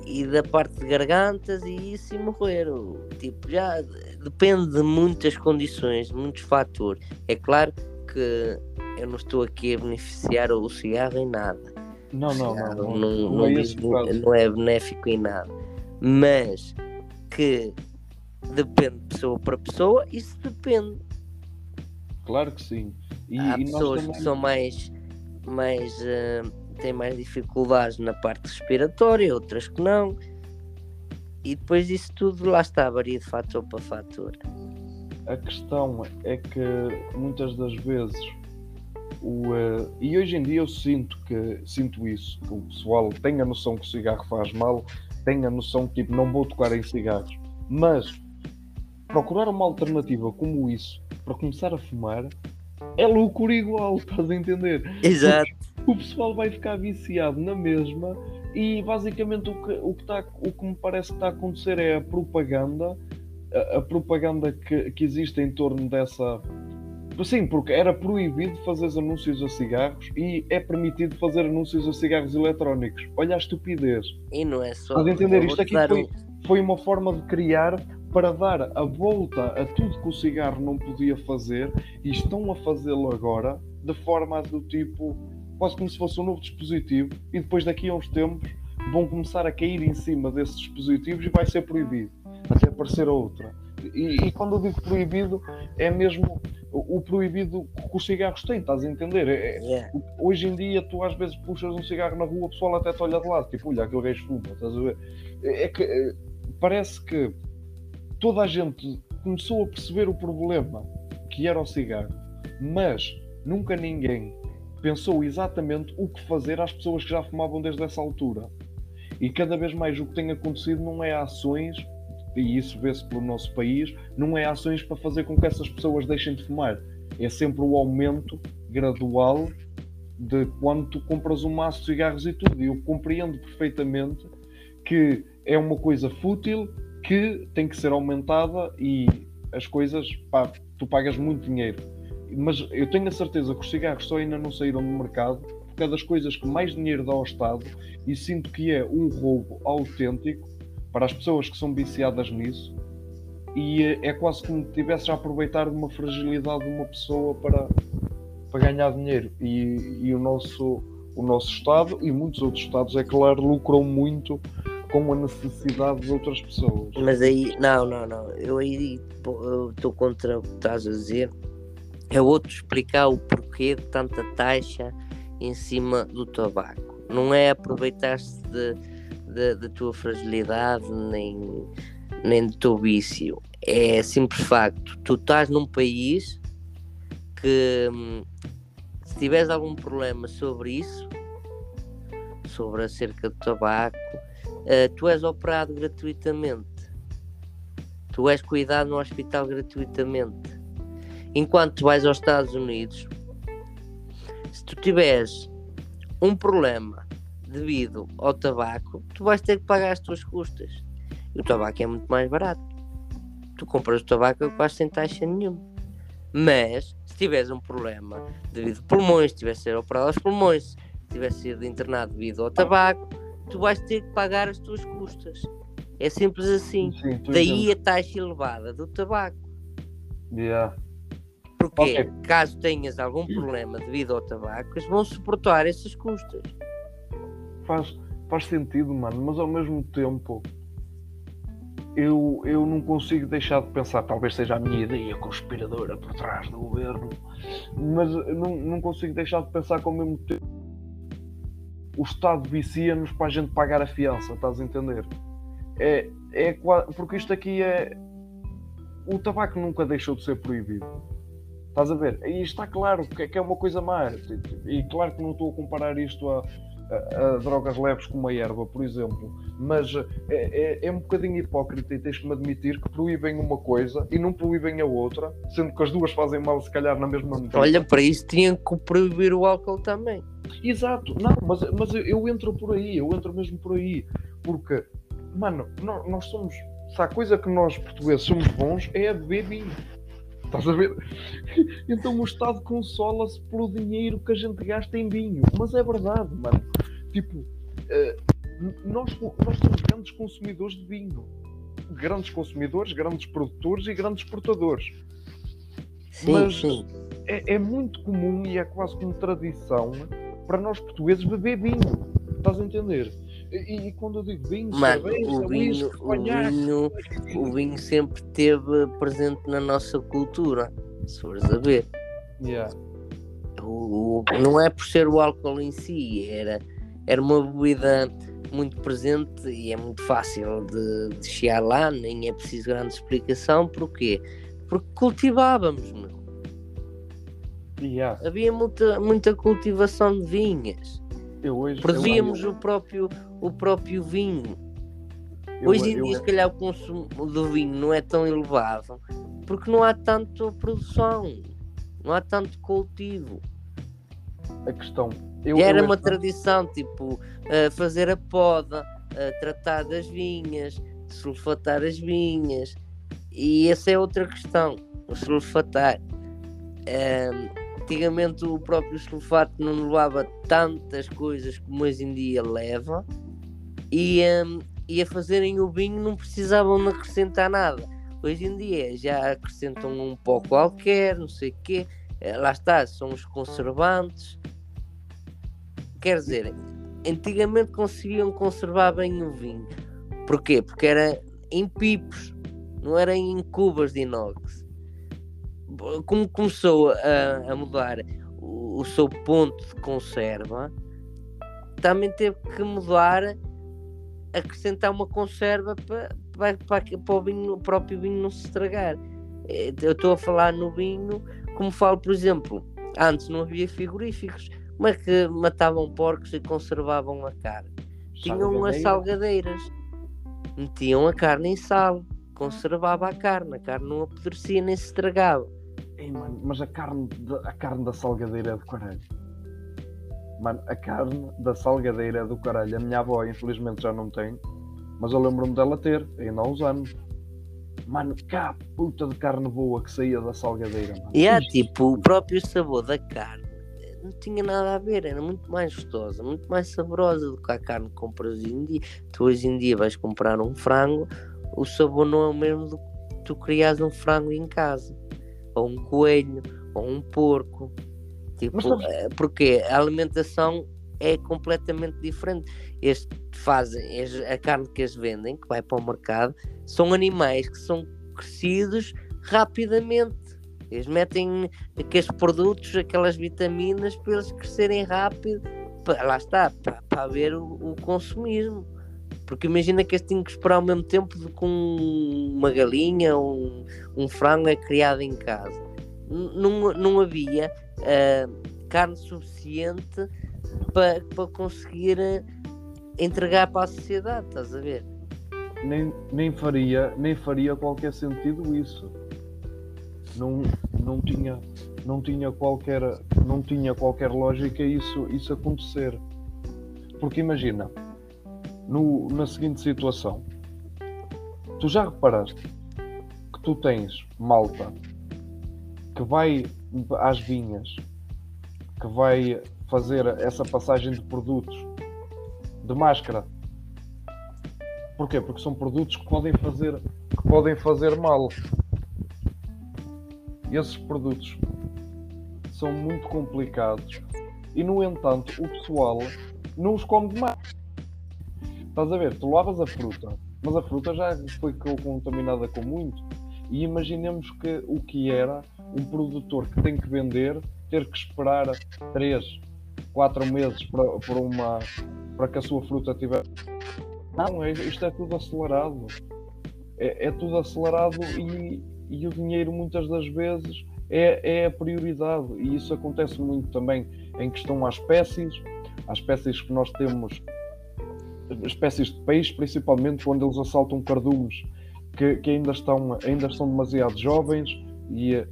e, e da parte de gargantas e isso e morreram. Tipo, já depende de muitas condições, de muitos fatores. É claro que eu não estou aqui a beneficiar o cigarro em nada. Não, não, não. Cigarro Não, não, não não é não é benéfico em nada. Mas que depende de pessoa para pessoa, isso depende. Claro que sim. E, Há e pessoas também- que são mais, mais eh, têm mais dificuldades na parte respiratória, outras que não. E depois isso tudo lá está, varia de fator para fator. A questão é que muitas das vezes o, eh, e hoje em dia eu sinto que sinto isso, o pessoal tem a noção que o cigarro faz mal, tem a noção que tipo, não vou tocar em cigarros, mas procurar uma alternativa como isso para começar a fumar é loucura igual, estás a entender? Exato. o pessoal vai ficar viciado na mesma e basicamente o que, o que, tá, o que me parece que está a acontecer é a propaganda, a, a propaganda que, que existe em torno dessa. Sim, porque era proibido fazer anúncios a cigarros e é permitido fazer anúncios a cigarros eletrónicos. Olha a estupidez. E não é só. A entender? Isto aqui foi, um- foi uma forma de criar para dar a volta a tudo que o cigarro não podia fazer e estão a fazê-lo agora de forma do tipo, quase como se fosse um novo dispositivo e depois daqui a uns tempos vão começar a cair em cima desses dispositivos e vai ser proibido até aparecer outra. E, e quando eu digo proibido é mesmo o, proibido que os cigarros têm, estás a entender? É, Yeah. Hoje em dia, tu às vezes puxas um cigarro na rua, o pessoal até te olha de lado, tipo, olha, aquele gajo fuma, estás a ver? É que eh, parece que toda a gente começou a perceber o problema que era o cigarro, mas nunca ninguém pensou exatamente o que fazer às pessoas que já fumavam desde essa altura. E cada vez mais o que tem acontecido não é ações, e isso vê-se pelo nosso país, não é ações para fazer com que essas pessoas deixem de fumar. É sempre o aumento gradual de quando tu compras um maço de cigarros e tudo. E eu compreendo perfeitamente que é uma coisa fútil que tem que ser aumentada e as coisas, pá, tu pagas muito dinheiro. Mas eu tenho a certeza que os cigarros só ainda não saíram do mercado porque é das coisas que mais dinheiro dá ao Estado e sinto que é um roubo autêntico para as pessoas que são viciadas nisso e é quase como se estivesse a aproveitar de uma fragilidade de uma pessoa para, para ganhar dinheiro e, e o, nosso, o nosso Estado e muitos outros Estados, é claro, lucram muito com a necessidade de outras pessoas. Mas aí, não, não, não. Eu aí estou contra o que estás a dizer. É outro explicar o porquê de tanta taxa em cima do tabaco. Não é aproveitar-se de, de- da tua fragilidade nem, nem do teu vício. É simples facto. Tu estás num país que hum, se tiveres algum problema sobre isso, sobre acerca do tabaco, Uh, tu és operado gratuitamente. Tu és cuidado no hospital gratuitamente. Enquanto tu vais aos Estados Unidos, se tu tiveres um problema devido ao tabaco, tu vais ter que pagar as tuas custas. E o tabaco é muito mais barato. Tu compras o tabaco quase sem taxa nenhuma. Mas, se tiveres um problema devido a pulmões, se tivesse ser operado aos pulmões, se tivesse sido internado devido ao tabaco, tu vais ter que pagar as tuas custas. É simples assim. Sim, Daí a taxa elevada do tabaco. Yeah. Porque Ok. caso tenhas algum problema devido ao tabaco, eles vão suportar essas custas. Faz, faz sentido, mano, mas ao mesmo tempo eu, eu não consigo deixar de pensar, talvez seja a minha ideia conspiradora por trás do governo, mas não, não consigo deixar de pensar que ao mesmo tempo o Estado vicia-nos para a gente pagar a fiança, estás a entender? É, é porque isto aqui é. O tabaco nunca deixou de ser proibido. Estás a ver? E está claro que é, que é uma coisa má. E claro que não estou a comparar isto a, a- a drogas leves como a erva, por exemplo. Mas é, é, é um bocadinho hipócrita e tens que me admitir que proíbem uma coisa e não proíbem a outra, sendo que as duas fazem mal, se calhar, na mesma medida. Olha, para isso tinham que proibir o álcool também. Exato, não, mas, mas eu, eu entro por aí, eu entro mesmo por aí. Porque, mano, nó- nós, somos. Se há coisa que nós portugueses somos bons é a beber. Estás a ver? Então o Estado consola-se pelo dinheiro que a gente gasta em vinho. Mas é verdade, mano. Tipo, eh, nós, nós somos grandes consumidores de vinho. Grandes consumidores, grandes produtores e grandes exportadores. Sim, Mas- sim. é, é muito comum e é quase como tradição para nós portugueses beber vinho. Estás a entender? E, e quando eu digo vinho, Mano, cerveja, o vinho, o vinho, o vinho sempre esteve presente na nossa cultura, se fores a ver. Yeah. O- o- não é por ser o álcool em si, era, era uma bebida muito presente e é muito fácil de, de chegar lá, nem é preciso grande explicação. Porquê? Porque cultivávamos, meu. Yeah. havia muita, muita cultivação de vinhas, Eu hoje, produzíamos eu, o próprio, o próprio vinho. eu, Hoje em eu- dia, se calhar, o consumo do vinho não é tão elevado porque não há tanta produção, não há tanto cultivo. a questão. Eu, era uma tradição, tipo, fazer a poda, tratar das vinhas, sulfatar as vinhas. E essa é outra questão, o sulfatar. Antigamente o próprio sulfato não levava tantas coisas como hoje em dia leva. E, ehm, e a fazerem o vinho não precisavam de acrescentar nada. Hoje em dia já acrescentam um pó qualquer, não sei o quê. Eh, Lá está, são os conservantes. Quer dizer, antigamente conseguiam conservar bem o vinho. Porquê? Porque era em pipos, não era em cubas de inox. como começou a, a mudar o, o, seu ponto de conserva, também teve que mudar, acrescentar uma conserva para, para, para, para o, vinho, o próprio vinho não se estragar. Eh, eu estou a falar no vinho, como falo, por exemplo, antes não havia frigoríficos, como é que matavam porcos e conservavam a carne? Tinham as salgadeiras, metiam a carne em sal, conservava a carne, a carne não apodrecia nem se estragava. Ei, mano, mas a carne, a carne da salgadeira é do caralho. Mano, a carne da salgadeira é do caralho. A minha avó, infelizmente, já não tem, mas eu lembro-me dela ter, ainda há uns anos. Mano, cá puta de carne boa que saía da salgadeira. Mano. E é tipo, o próprio sabor da carne não tinha nada a ver, era muito mais gostosa, muito mais saborosa do que a carne que compras hoje em dia. Tu hoje em dia vais comprar um frango, o sabor não é o mesmo do que tu crias um frango em casa, ou um coelho, ou um porco. Tipo, sabes... Eh, porque a alimentação é completamente diferente. Este fazem, a carne que eles vendem, que vai para o mercado, são animais que são crescidos rapidamente. Eles metem aqueles produtos, aquelas vitaminas para eles crescerem rápido. Para, lá está, para, para haver o, o consumismo. Porque imagina que este tinha que esperar ao mesmo tempo que uma galinha ou um, um frango é criado em casa. Não, não havia uh, carne suficiente para, conseguir eh, entregar para a sociedade, estás a ver? Nem, nem, faria, nem faria qualquer sentido isso. Não, não, tinha, não, tinha qualquer, não tinha qualquer lógica isso, isso acontecer. Porque imagina, no, na seguinte situação, tu já reparaste que tu tens malta que vai às vinhas, que vai fazer essa passagem de produtos de máscara. Porquê? Porque são produtos que podem fazer, que podem fazer mal. Esses produtos são muito complicados e, no entanto, o pessoal não os come demais. Estás a ver? Tu lavas a fruta, mas a fruta já foi contaminada com muito. E imaginemos que o que era um produtor que tem que vender ter que esperar 3, 4 meses para, para, uma, para que a sua fruta tiver. Não, é, isto é tudo acelerado. É, é tudo acelerado e, e, o dinheiro muitas das vezes é, é a prioridade. E isso acontece muito também em questão às espécies, às espécies que nós temos, espécies de peixe, principalmente quando eles assaltam cardumes que, que ainda, estão, ainda são demasiado jovens e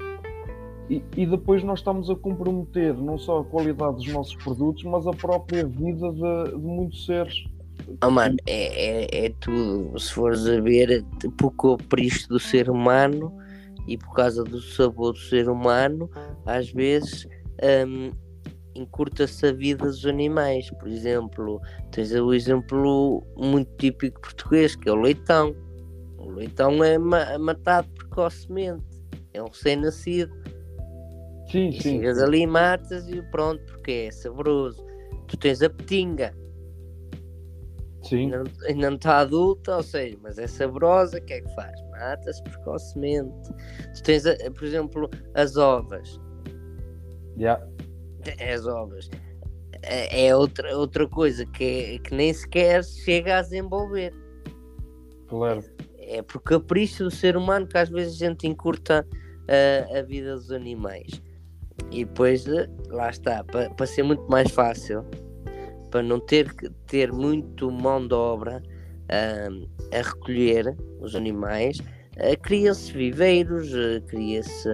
e, depois nós estamos a comprometer não só a qualidade dos nossos produtos, mas a própria vida de, de muitos seres. Oh, mano, é, é, é, tudo. Se fores a ver, por capricho do ser humano e por causa do sabor do ser humano, às vezes um, encurta-se a vida dos animais. Por exemplo, tens o exemplo muito típico português que é o leitão. O leitão é ma matado precocemente, é um recém-nascido Sim, e sim. Chegas ali, matas e pronto, porque é saboroso. Tu tens a petinga. Sim. Ainda, ainda não está adulta, ou seja, mas é saborosa, o que é que faz? Mata-se precocemente. Tu tens, a, por exemplo, as ovas. Yeah. As ovas. É, é outra, outra coisa que, é, que nem sequer chega a desenvolver. Claro. É, é por capricho do ser humano que às vezes a gente encurta a, a vida dos animais. E depois, eh, lá está, para, ser muito mais fácil, para não ter que ter muito mão de obra uh, a recolher os animais, uh, cria-se viveiros, uh, cria-se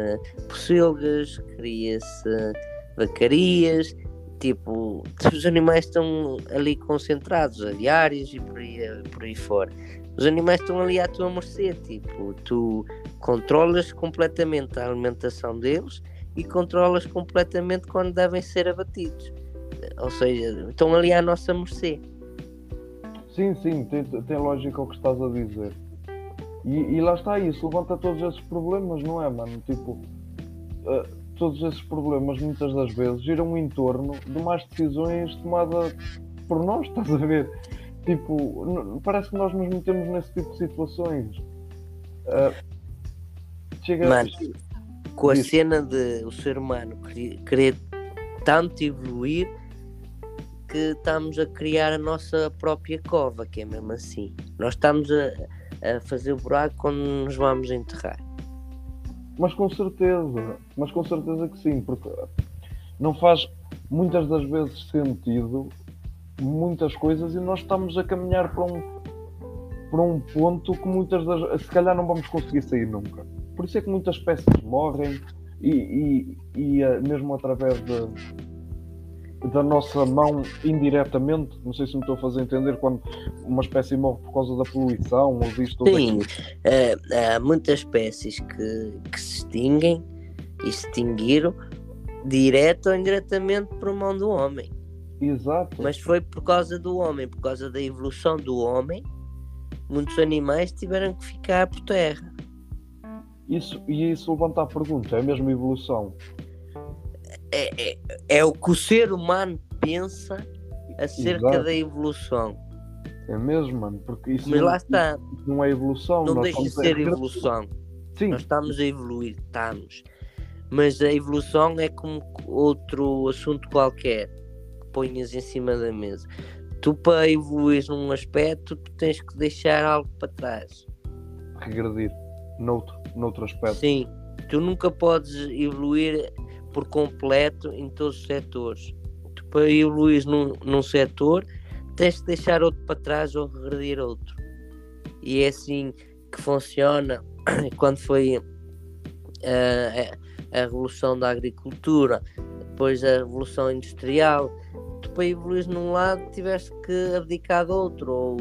pocilgas, cria-se vacarias, tipo, os animais estão ali concentrados, aviários e por aí, por aí fora. Os animais estão ali à tua mercê, tipo, tu controlas completamente a alimentação deles e controlas completamente quando devem ser abatidos. Ou seja, estão ali à nossa mercê. Sim, sim, tem, tem lógica o que estás a dizer. E, e lá está isso, levanta todos esses problemas, não é, mano? Tipo, uh, todos esses problemas muitas das vezes giram em torno de más decisões tomadas por nós, estás a ver? Tipo, parece que nós nos metemos nesse tipo de situações. Uh, chega, Mano, com a Diz. cena de o ser humano querer, querer tanto evoluir que estamos a criar a nossa própria cova, que é mesmo assim. Nós estamos a, a fazer o buraco quando nos vamos enterrar. Mas com certeza, mas com certeza que sim, porque não faz muitas das vezes sentido muitas coisas e nós estamos a caminhar para um, para um ponto que muitas das se calhar não vamos conseguir sair nunca. Por isso é que muitas espécies morrem e, e, e eh, mesmo através de, da nossa mão indiretamente, não sei se me estou a fazer entender, quando uma espécie morre por causa da poluição ou disto ou Sim, daquilo. eh, há muitas espécies que, que se extinguem e se extinguiram direto ou indiretamente por mão do homem. Exato. Mas foi por causa do homem, por causa da evolução do homem, muitos animais tiveram que ficar por terra. Isso, e isso levanta a pergunta, é mesmo evolução? É, é, é o que o ser humano pensa acerca Exato. da evolução. É mesmo, mano, porque isso Mas não, lá está, não é evolução. não deixa de ser evolução. Sim, Nós estamos a evoluir, estamos. Mas a evolução é como outro assunto qualquer que ponhas em cima da mesa. Tu, para evoluir num aspecto, tu tens que deixar algo para trás. regredir noutro, noutro aspecto. Sim, tu nunca podes evoluir por completo em todos os setores. Tu, para evoluir num, num setor, tens que deixar outro para trás ou regredir outro. E é assim que funciona quando foi ah, a, a revolução da agricultura, depois a revolução industrial. Tu, para evoluir num lado, tiveste que abdicar de outro ou,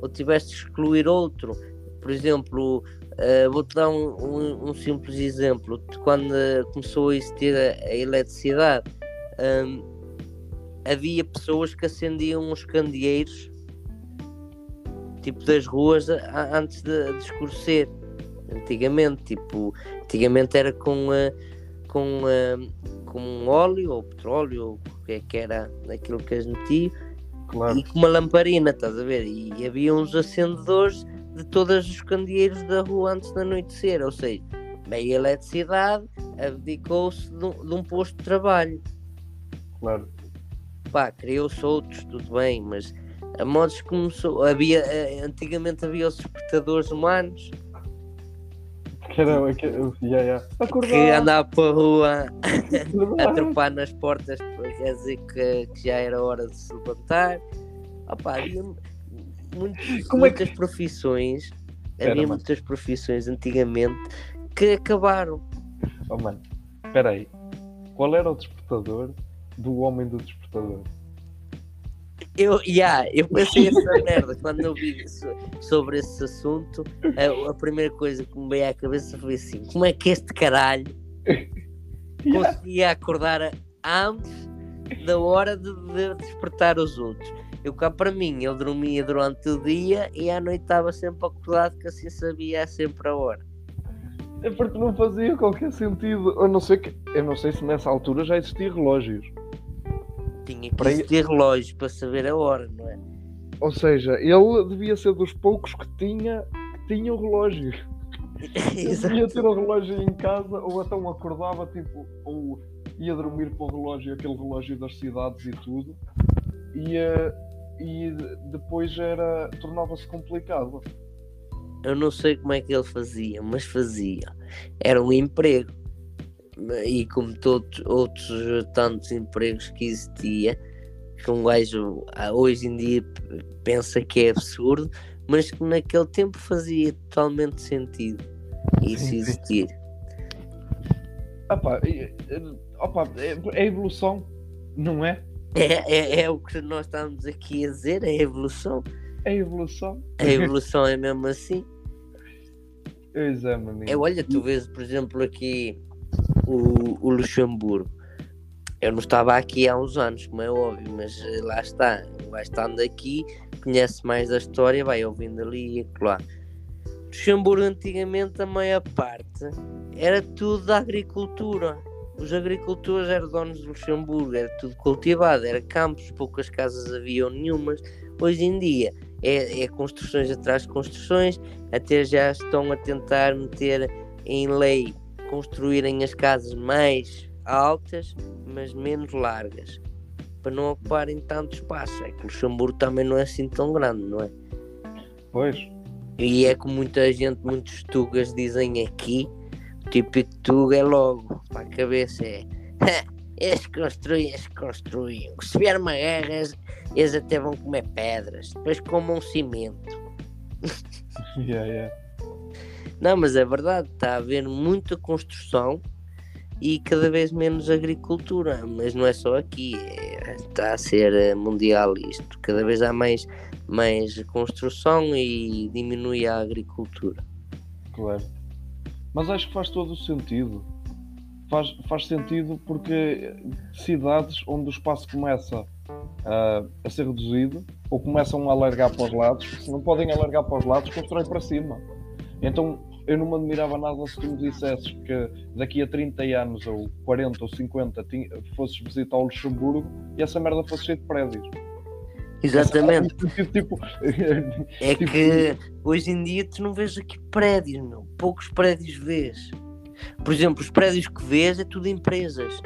ou tiveste que excluir outro. Por exemplo, Uh, Vou-te dar um, um- um simples exemplo. Quando uh, começou a existir a, a eletricidade, um, havia pessoas que acendiam os candeeiros tipo das ruas a- antes de, de escurecer. Antigamente, tipo, antigamente era com, uh, com, uh, com óleo ou petróleo, ou o que é que era aquilo que eles metiam, Claro, e com uma lamparina, estás a ver? E havia uns acendedores de todos os candeeiros da rua antes de anoitecer, ou seja, veio a eletricidade, abdicou-se de, um- de um posto de trabalho. claro. Pá, criou-se outros, tudo bem, mas a modos começou. Havia, eh, antigamente havia os despertadores humanos Que era, que, yeah, yeah. que andavam para rua a trepar nas portas, quer dizer que, que já era hora de se levantar. Opá, havia muitos- Como é que- muitas profissões, Espera, havia mano. muitas profissões antigamente que acabaram. Oh, mano, espera aí. Qual era o despertador do homem do despertador? Eu, yeah, eu pensei essa merda quando eu vi so- sobre esse assunto. A, a primeira coisa que me veio à cabeça foi assim: como é que este caralho Yeah. conseguia acordar antes da hora de, de despertar os outros? Eu cá para mim, ele dormia durante o dia e à noite estava sempre acordado, que assim sabia sempre a hora. É porque não fazia qualquer sentido. Eu não sei, que, eu não sei se nessa altura já existia relógios. Tinha que Para existir relógio para saber a hora, não é? Ou seja, ele devia ser dos poucos que tinha, que tinha o relógio. Ele devia ter o relógio em casa ou então acordava tipo, ou ia dormir com o relógio, aquele relógio das cidades e tudo. E, eh, e de- depois era tornava-se complicado. Eu não sei como é que ele fazia, mas fazia. Era um emprego. E como todos outros tantos empregos que existia, que um gajo ah, hoje em dia pensa que é absurdo, mas que naquele tempo fazia totalmente sentido isso Sim, sim. existir. Opa, opa, é, é evolução, não é? É, é, é o que nós estamos aqui a dizer, é a evolução. É evolução. A evolução é mesmo assim. Pois é, maninho. É, olha, tu vês, por exemplo, aqui o, o Luxemburgo. Eu não estava aqui há uns anos, como é óbvio, mas eh, lá está. Vai estando aqui, conhece mais a história, vai ouvindo ali e acolá. Luxemburgo, antigamente, a maior parte era tudo da agricultura. Os agricultores eram donos de Luxemburgo, era tudo cultivado, era campos, poucas casas haviam nenhumas. Hoje em dia é, é construções atrás de construções, até já estão a tentar meter em lei construírem as casas mais altas, mas menos largas, para não ocuparem tanto espaço. É que Luxemburgo também não é assim tão grande, não é? Pois. E é como muita gente, muitos tugas dizem aqui, o típico tuga é logo, para a cabeça é eles construem, eles construem. Se vier uma guerra, eles, eles até vão comer pedras, depois comam cimento. Yeah, yeah. Não, mas é verdade, está a haver muita construção e cada vez menos agricultura, mas não é só aqui, é, está a ser eh, mundial isto. Cada vez há mais, mais construção e diminui a agricultura. Claro. Mas acho que faz todo o sentido. Faz, faz sentido porque cidades onde o espaço começa a, a ser reduzido ou começam a alargar para os lados, se não podem alargar para os lados, constroem para cima. Então eu não me admirava nada se tu me dissesses que daqui a 30 anos, ou 40 ou 50, ti- fosses visitar o Luxemburgo e essa merda fosse cheia de prédios. Exatamente. Tipo, É Tipo- que hoje em dia tu não vês aqui prédios, meu. Poucos prédios vês. Por exemplo, os prédios que vês é tudo empresas.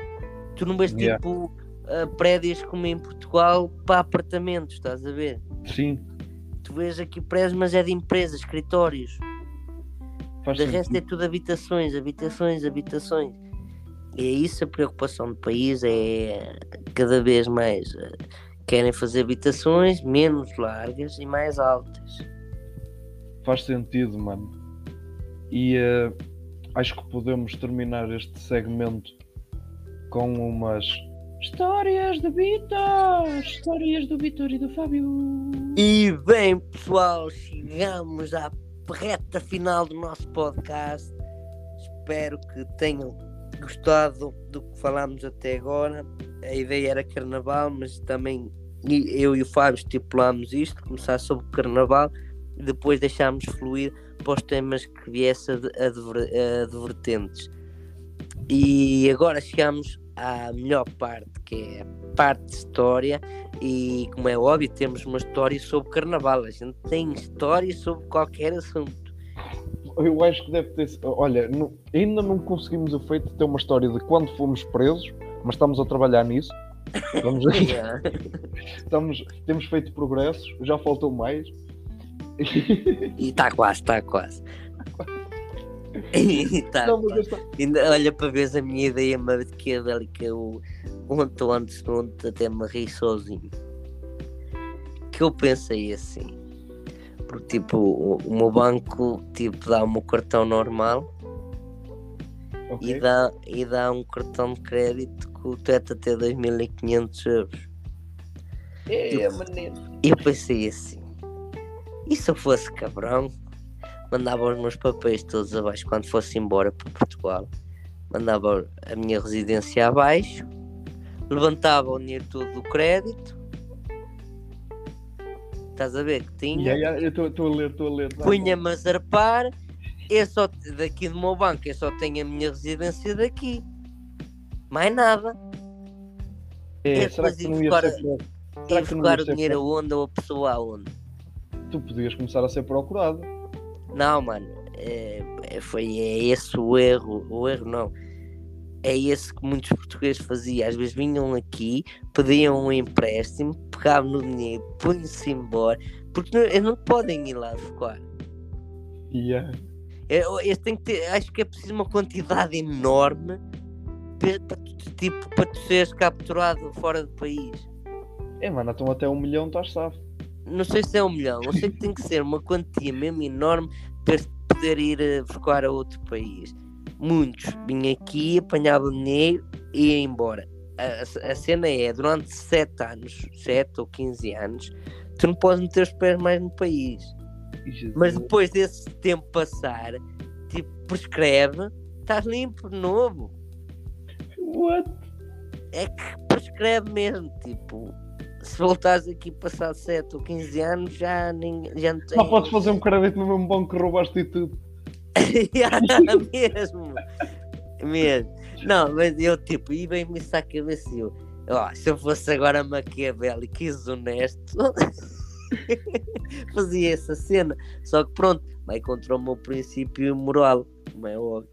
Tu não vês Yeah. tipo ah, prédios como em Portugal para apartamentos, estás a ver? sim, Tu vês aqui prédios, mas é de empresas, escritórios. faz De resto é tudo habitações, habitações, habitações. E é isso a preocupação do país, é cada vez mais eh, querem fazer habitações menos largas e mais altas. Faz sentido, mano. E eh, acho que podemos terminar este segmento com umas histórias do Vitor! Histórias do Vitor e do Fábio! E bem, pessoal, chegamos à reta final do nosso podcast. Espero que tenham gostado do que falámos até agora. A ideia era carnaval, mas também eu e o Fábio estipulámos isto, começar sobre o carnaval e depois deixámos fluir para os temas que viessem ad- adver- advertentes. E agora chegamos à melhor parte, que é a parte de história e como é óbvio, temos uma história sobre carnaval. A gente tem história sobre qualquer assunto. Eu acho que deve ter. Olha, ainda não conseguimos o feito de ter uma história de quando fomos presos, mas estamos a trabalhar nisso. Estamos, estamos, temos feito progressos, já faltou mais. e está quase, está quase. Tá Não, esta- Ainda olha para ver a minha ideia maquiavélica, o, o António Segundo até me ri sozinho. Que eu pensei assim. Porque tipo, o, o meu banco tipo, dá-me o cartão normal ok. e dá, e dá um cartão de crédito com o teto até 2.500 euros. É, maneiro. E eu pensei assim: e se eu fosse cabrão, mandava os meus papéis todos abaixo quando fosse embora para Portugal, mandava a minha residência abaixo, levantava o dinheiro todo do crédito. Estás a ver que tinha? Yeah, yeah, eu estou a ler, estou a ler. punha-me a zarpar, eu só, daqui do meu banco, eu só tenho a minha residência daqui. Mais nada. É, É, será que tu não ia Será que o dinheiro aonde ou a pessoa aonde? Tu podias começar a ser procurado. Não, mano, é, é- foi é esse o erro, o erro não. É esse que muitos portugueses faziam. Às vezes vinham aqui, pediam um empréstimo, pegavam no dinheiro, punham-se embora, porque não, não podem ir lá ficar. Yeah. É, Eles têm que ter, acho que é preciso uma quantidade enorme para, tipo, para tu seres capturado fora do país. É, mano, então até um milhão estás safo. Não sei se é um milhão, eu sei que tem que ser uma quantia mesmo enorme para poder ir eh, ficar a outro país. Muitos vinham aqui, apanhavam dinheiro e iam embora. A, a cena é, durante 7 anos, 7 ou 15 anos, tu não podes meter os pés mais no país. Mas depois desse tempo passar, tipo, prescreve, estás limpo de novo. What? É que prescreve mesmo, tipo, se voltares aqui passar 7 ou 15 anos, já, ninguém, já não tem. Não podes fazer um crédito no mesmo banco que roubaste e tudo. Mesmo. Mesmo. Não, mas eu tipo, e bem-me isso à cabeça eu, ó, se eu fosse agora maquiavélico e honesto, fazia essa cena. Só que pronto, vai contra o meu princípio moral, como é óbvio.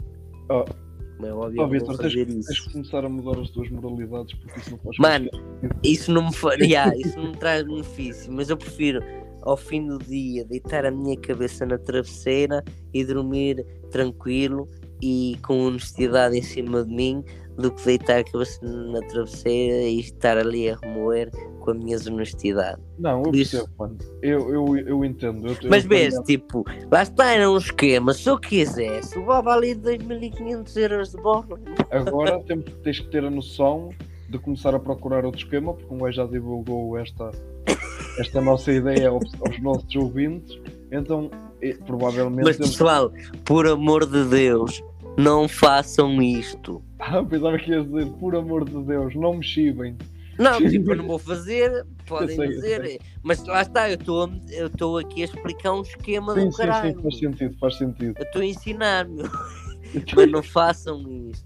Como é óbvio, vou Vitor, tens, fazer tens isso. que começar a mudar as tuas moralidades porque isso não faz Mano, sentido. Isso não me faria, isso não me traz benefício, mas eu prefiro ao fim do dia deitar a minha cabeça na travesseira e dormir tranquilo e com honestidade em cima de mim do que deitar a cabeça na travesseira e estar ali a remoer com a minha honestidade. Não, eu percebo, mano. Eu, eu, eu entendo. Eu, Mas eu, vês, tipo, lá está, era um esquema, se eu quisesse, levava ali 2.500 euros de bola. Agora temos, tens que ter a noção de começar a procurar outro esquema, porque um gajo já divulgou esta, esta nossa ideia aos, aos nossos ouvintes, então eh, provavelmente. Mas temos- pessoal, por amor de Deus, não façam isto. Ah, pensava que ias dizer, por amor de Deus, não me chibem. Não, tipo, eu não vou fazer, podem sei, dizer, mas lá está, eu estou eu aqui a explicar um esquema Sim, do sim, caralho. sim, faz sentido, faz sentido. Eu estou a ensinar, meu. Mas não façam isto.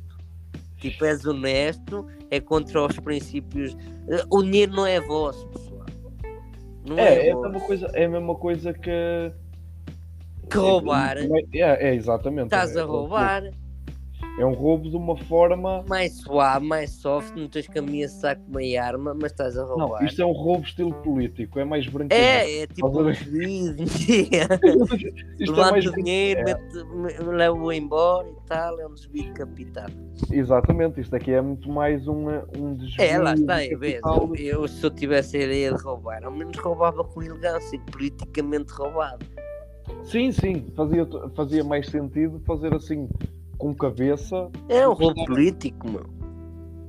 Tipo, és honesto, é contra os princípios. Eh, O dinheiro não é vosso, pessoal. Não é, É, é a vosso. mesma coisa, é a mesma coisa que. Que roubar, É, é exatamente. estás é, a roubar, É um roubo de uma forma. mais suave, mais soft, não tens que ameaçar com uma arma, mas estás a Não, roubar. isto é um roubo estilo político, é mais branquinho. É, é tipo um Isto é mais dinheiro, é. leva-o embora e tal, é um desvio de capital. Exatamente, isto aqui é muito mais um, um desvio. É, lá de está, em vez. capital. Eu, eu, se eu tivesse a ideia de roubar, ao menos roubava com elegância, politicamente roubado. Sim, sim, fazia, fazia mais sentido fazer assim com cabeça. É um roubo Roubava. político, meu.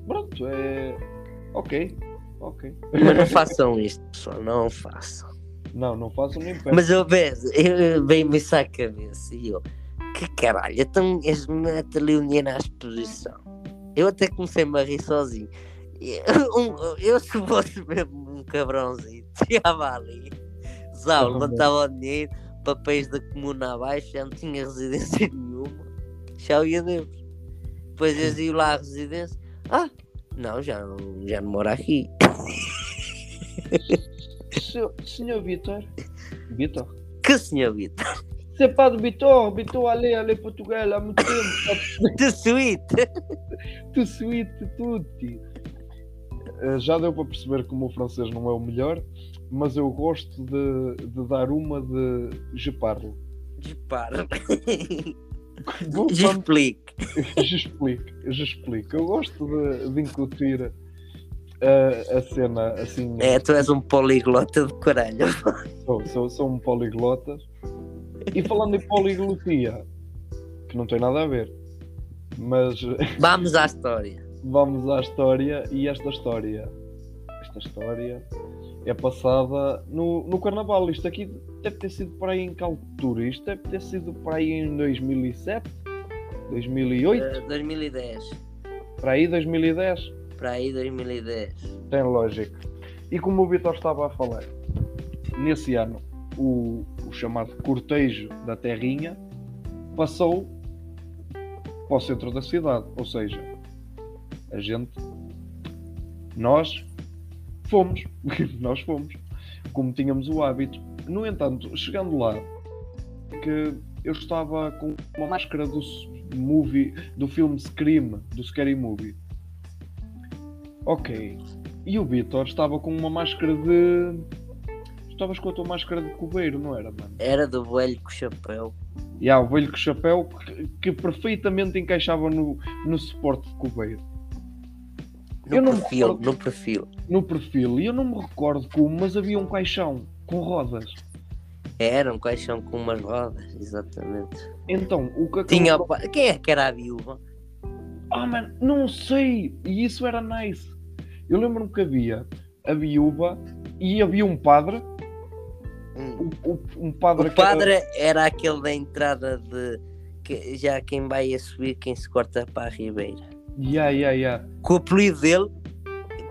Pronto, é. Ok, ok. Mas não façam isto, pessoal, não façam. Não, não façam nem perto. Mas eu vejo, eu bem-me isso à cabeça e eu, que caralho, então eles metem ali o dinheiro à exposição. Eu até comecei-me a rir sozinho. E, um- eu se fosse mesmo um cabrãozinho, chegava ali, Zau, levantava o dinheiro, papéis da comuna abaixo, já não tinha residência nenhuma. Tchau e adeus. Depois eles iam lá à residência. Ah, não, já não, já não moro aqui. Senhor, senhor Vitor. Vitor? Que senhor Vitor? Pas de Vitor, Vitor allez, allez Portugal há muito tempo. De suíte. Tu suite, tutti. Eh, Já deu para perceber que o meu francês não é o melhor, mas eu gosto de, de dar uma de je parle. Já explique. Explico, je explico. Eu gosto de, de incutir a, a cena assim. É, tu és um poliglota de caralho. Sou, sou, sou um poliglota. E falando em poliglotia, que não tem nada a ver, mas Vamos à história. vamos à história e esta história, esta história é passada no, no Carnaval. Isto aqui deve ter sido para aí em que altura? Isto deve ter sido para aí em 2007, 2008, Eh, 2010. para aí 2010. Para aí 2010. Tem lógica. E como o Vitor estava a falar, nesse ano o, o chamado cortejo da Terrinha passou para o centro da cidade. Ou seja, a gente, nós fomos, nós fomos, como tínhamos o hábito. No entanto, chegando lá, que eu estava com uma máscara do movie, do filme Scream, do Scary Movie. Ok. E o Vitor estava com uma máscara de. Estavas com a tua máscara de coveiro, não era, mano? Era do velho com chapéu. E há o velho com chapéu que, que perfeitamente encaixava no, no suporte de coveiro. No Eu perfil, recordo. no perfil. No perfil, e eu não me recordo como, mas havia um caixão com rodas. Era um caixão com umas rodas, exatamente. Então, o que acabou Tinha o pa- Quem é que era a viúva? Ah, mano, não sei. E isso era nice. Eu lembro-me que havia a viúva e havia um padre. Hum. Um, um- um padre O que era- padre era aquele da entrada de. que já quem vai a subir, quem se corta para a Ribeira. Ya, ya, ya. Que o apelido dele,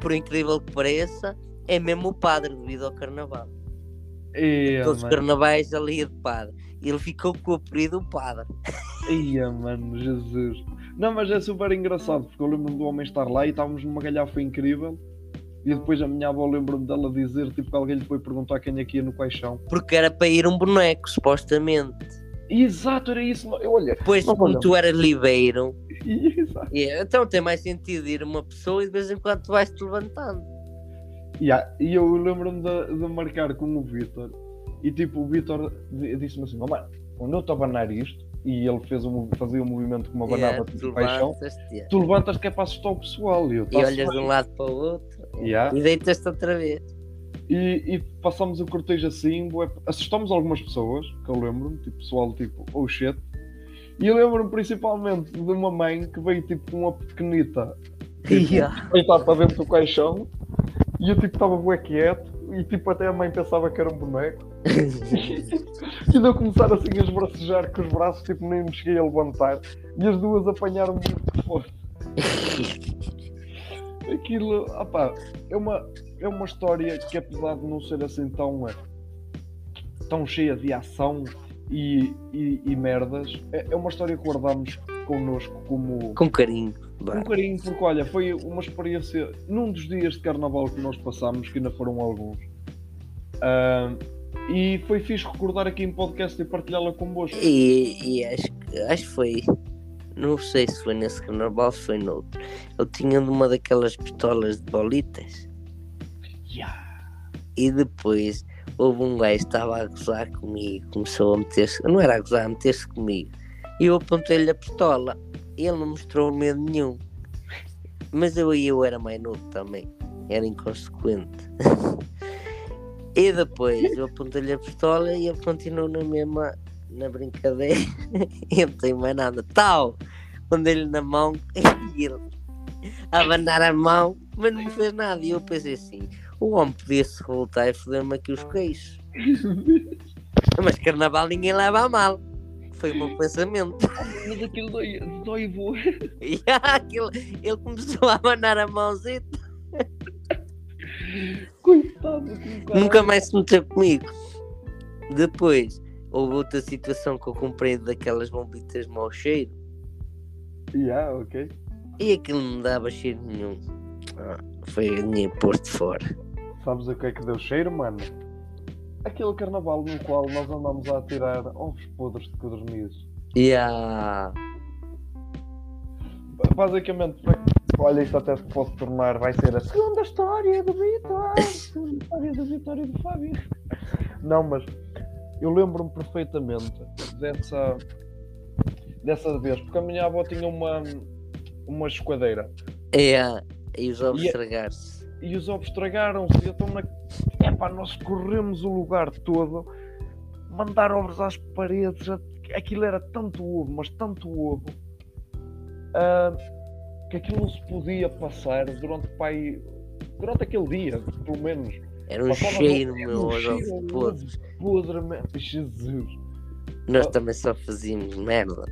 por incrível que pareça, é mesmo o padre devido ao carnaval. Todos os carnavais ali de padre. Ele ficou com o apelido padre. Ia, mano, Jesus. Não, mas é super engraçado, porque eu lembro-me do homem estar lá e estávamos numa galhafa incrível. E depois a minha avó lembro-me dela dizer, tipo, que alguém lhe foi perguntar quem é que ia no caixão. Porque era para ir um boneco, supostamente. Exato, era isso. Eu, olha, Não, como tu eras libeiro, exato. e- então tem mais sentido ir uma pessoa e de vez em quando tu vais-te levantando. Yeah, e eu lembro-me de, de marcar com o Vitor e tipo o Vitor di- disse-me assim, mano, quando eu estou a abanar isto e ele fez um, fazia um movimento como abanava Yeah, tipo, tu paixão, yeah. tu levantas que é para assustar o pessoal e eu e "Tá-se olhas de bem." um lado para o outro Yeah. e deitas-te outra vez. E, e passamos o cortejo assim, bué- assustamos algumas pessoas, que eu lembro-me, tipo pessoal tipo, oh shit. E eu lembro-me principalmente de uma mãe que veio tipo com uma pequenita Yeah. deitar para dentro do caixão e eu tipo estava bué quieto e tipo até a mãe pensava que era um boneco. E de eu começar assim a esbracejar com os braços, tipo nem me cheguei a levantar e as duas apanharam-me muito forte. Aquilo, opá, é uma, é uma história que apesar de não ser assim tão, eh, tão cheia de ação e, e, e merdas, é, é uma história que guardamos connosco como, Com carinho. Vá. carinho, porque olha, foi uma experiência num dos dias de carnaval que nós passámos, que ainda foram alguns. Ah, e foi fixe recordar aqui em podcast e partilhá-la convosco. E, e acho, que- acho que foi. Não sei se foi nesse carnaval, se foi noutro. Eu tinha uma daquelas pistolas de bolitas. Yeah. E depois houve um gajo que estava a gozar comigo, começou a meter-se, não era a gozar, a meter-se comigo. E eu apontei-lhe a pistola. Ele não mostrou medo nenhum. Mas eu eu era mais novo também, era inconsequente. e depois eu apontei-lhe a pistola e ele continuou na mesma, na brincadeira. e não tem mais nada. Tal! Mandei-lhe na mão e ele a abanar a mão, mas não me fez nada. E eu pensei assim: o homem podia-se revoltar e foder-me aqui os queixos. Mas carnaval ninguém leva a mal. Foi o meu pensamento. Mas aquilo dói, dói vou. E aquilo, ele começou a abanar a mãozita. Coitado do cara. Nunca mais se meteu comigo. Depois, houve outra situação que eu comprei daquelas bombitas de mau cheiro. Yeah, ok. E aquilo não dava cheiro nenhum. Ah, foi dinheiro posto fora. Sabes o que é que deu cheiro, mano? Aquele carnaval no qual nós andamos a tirar ovos podres de codornizes. E a. Basicamente, olha, isto até se pode tornar, vai ser a segunda história do Vitor, a segunda história da vitória do Fábio. Não, mas eu lembro-me perfeitamente dessa, dessa vez, porque a minha avó tinha uma, uma esquadeira É a. E os ovos E estragar-se. e os ovos estragaram-se. e Então, na... Epá, nós corremos o lugar todo, mandar ovos às paredes. Aquilo era tanto ovo, mas tanto ovo, ah, que aquilo não se podia passar durante, pai, durante aquele dia, pelo menos. Era um Passava cheiro, no- meu, um aos cheiro. Podre, man. Jesus. Nós Oh. também só fazíamos merda.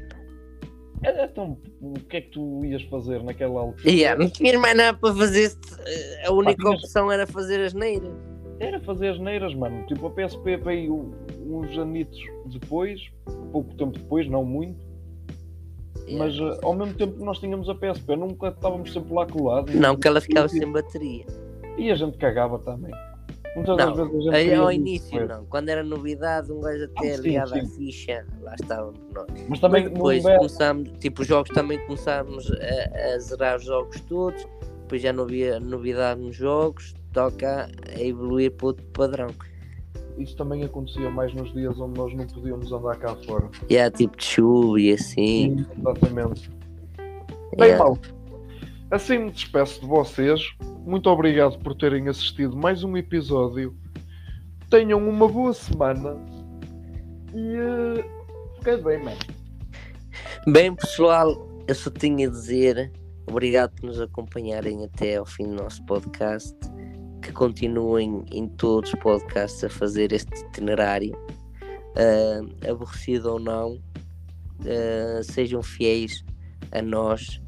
Era tão. O que é que tu ias fazer naquela altura? E ah, não tinhas mais nada para fazer. A única tinhas- opção era fazer as neiras. Era fazer as neiras, mano. Tipo, a PSP veio uns anitos depois, pouco tempo depois, não muito. Mas eh, ao mesmo tempo que nós tínhamos a PSP, nunca estávamos sempre lá colados. Não, que ela ficava sem bateria. E a gente cagava também. Muitas Não, vezes a gente. Aí, ao início não. Quando era novidade, um gajo até Ah, sim, à sim. ficha, lá estávamos nós. Mas também Mas depois não começámos, tipo, os jogos também começámos a, a zerar os jogos todos, depois já não havia novidade nos jogos, toca a evoluir para outro padrão. Isso também acontecia mais nos dias onde nós não podíamos andar cá fora. E há tipo de chuva e assim. Exatamente. Bem, Yeah. mal. Assim me despeço de vocês. Muito obrigado por terem assistido mais um episódio. Tenham uma boa semana. E. Uh, fiquei bem, mano. Bem, pessoal, eu só tinha a dizer obrigado por nos acompanharem até ao fim do nosso podcast. Que continuem em todos os podcasts a fazer este itinerário, ah, aborrecido ou não, ah, sejam fiéis a nós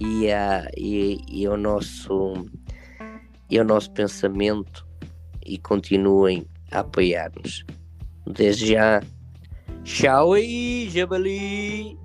e, a, e, e ao nosso e ao nosso pensamento e continuem a apoiar-nos. Desde já, tchau aí, Jabali!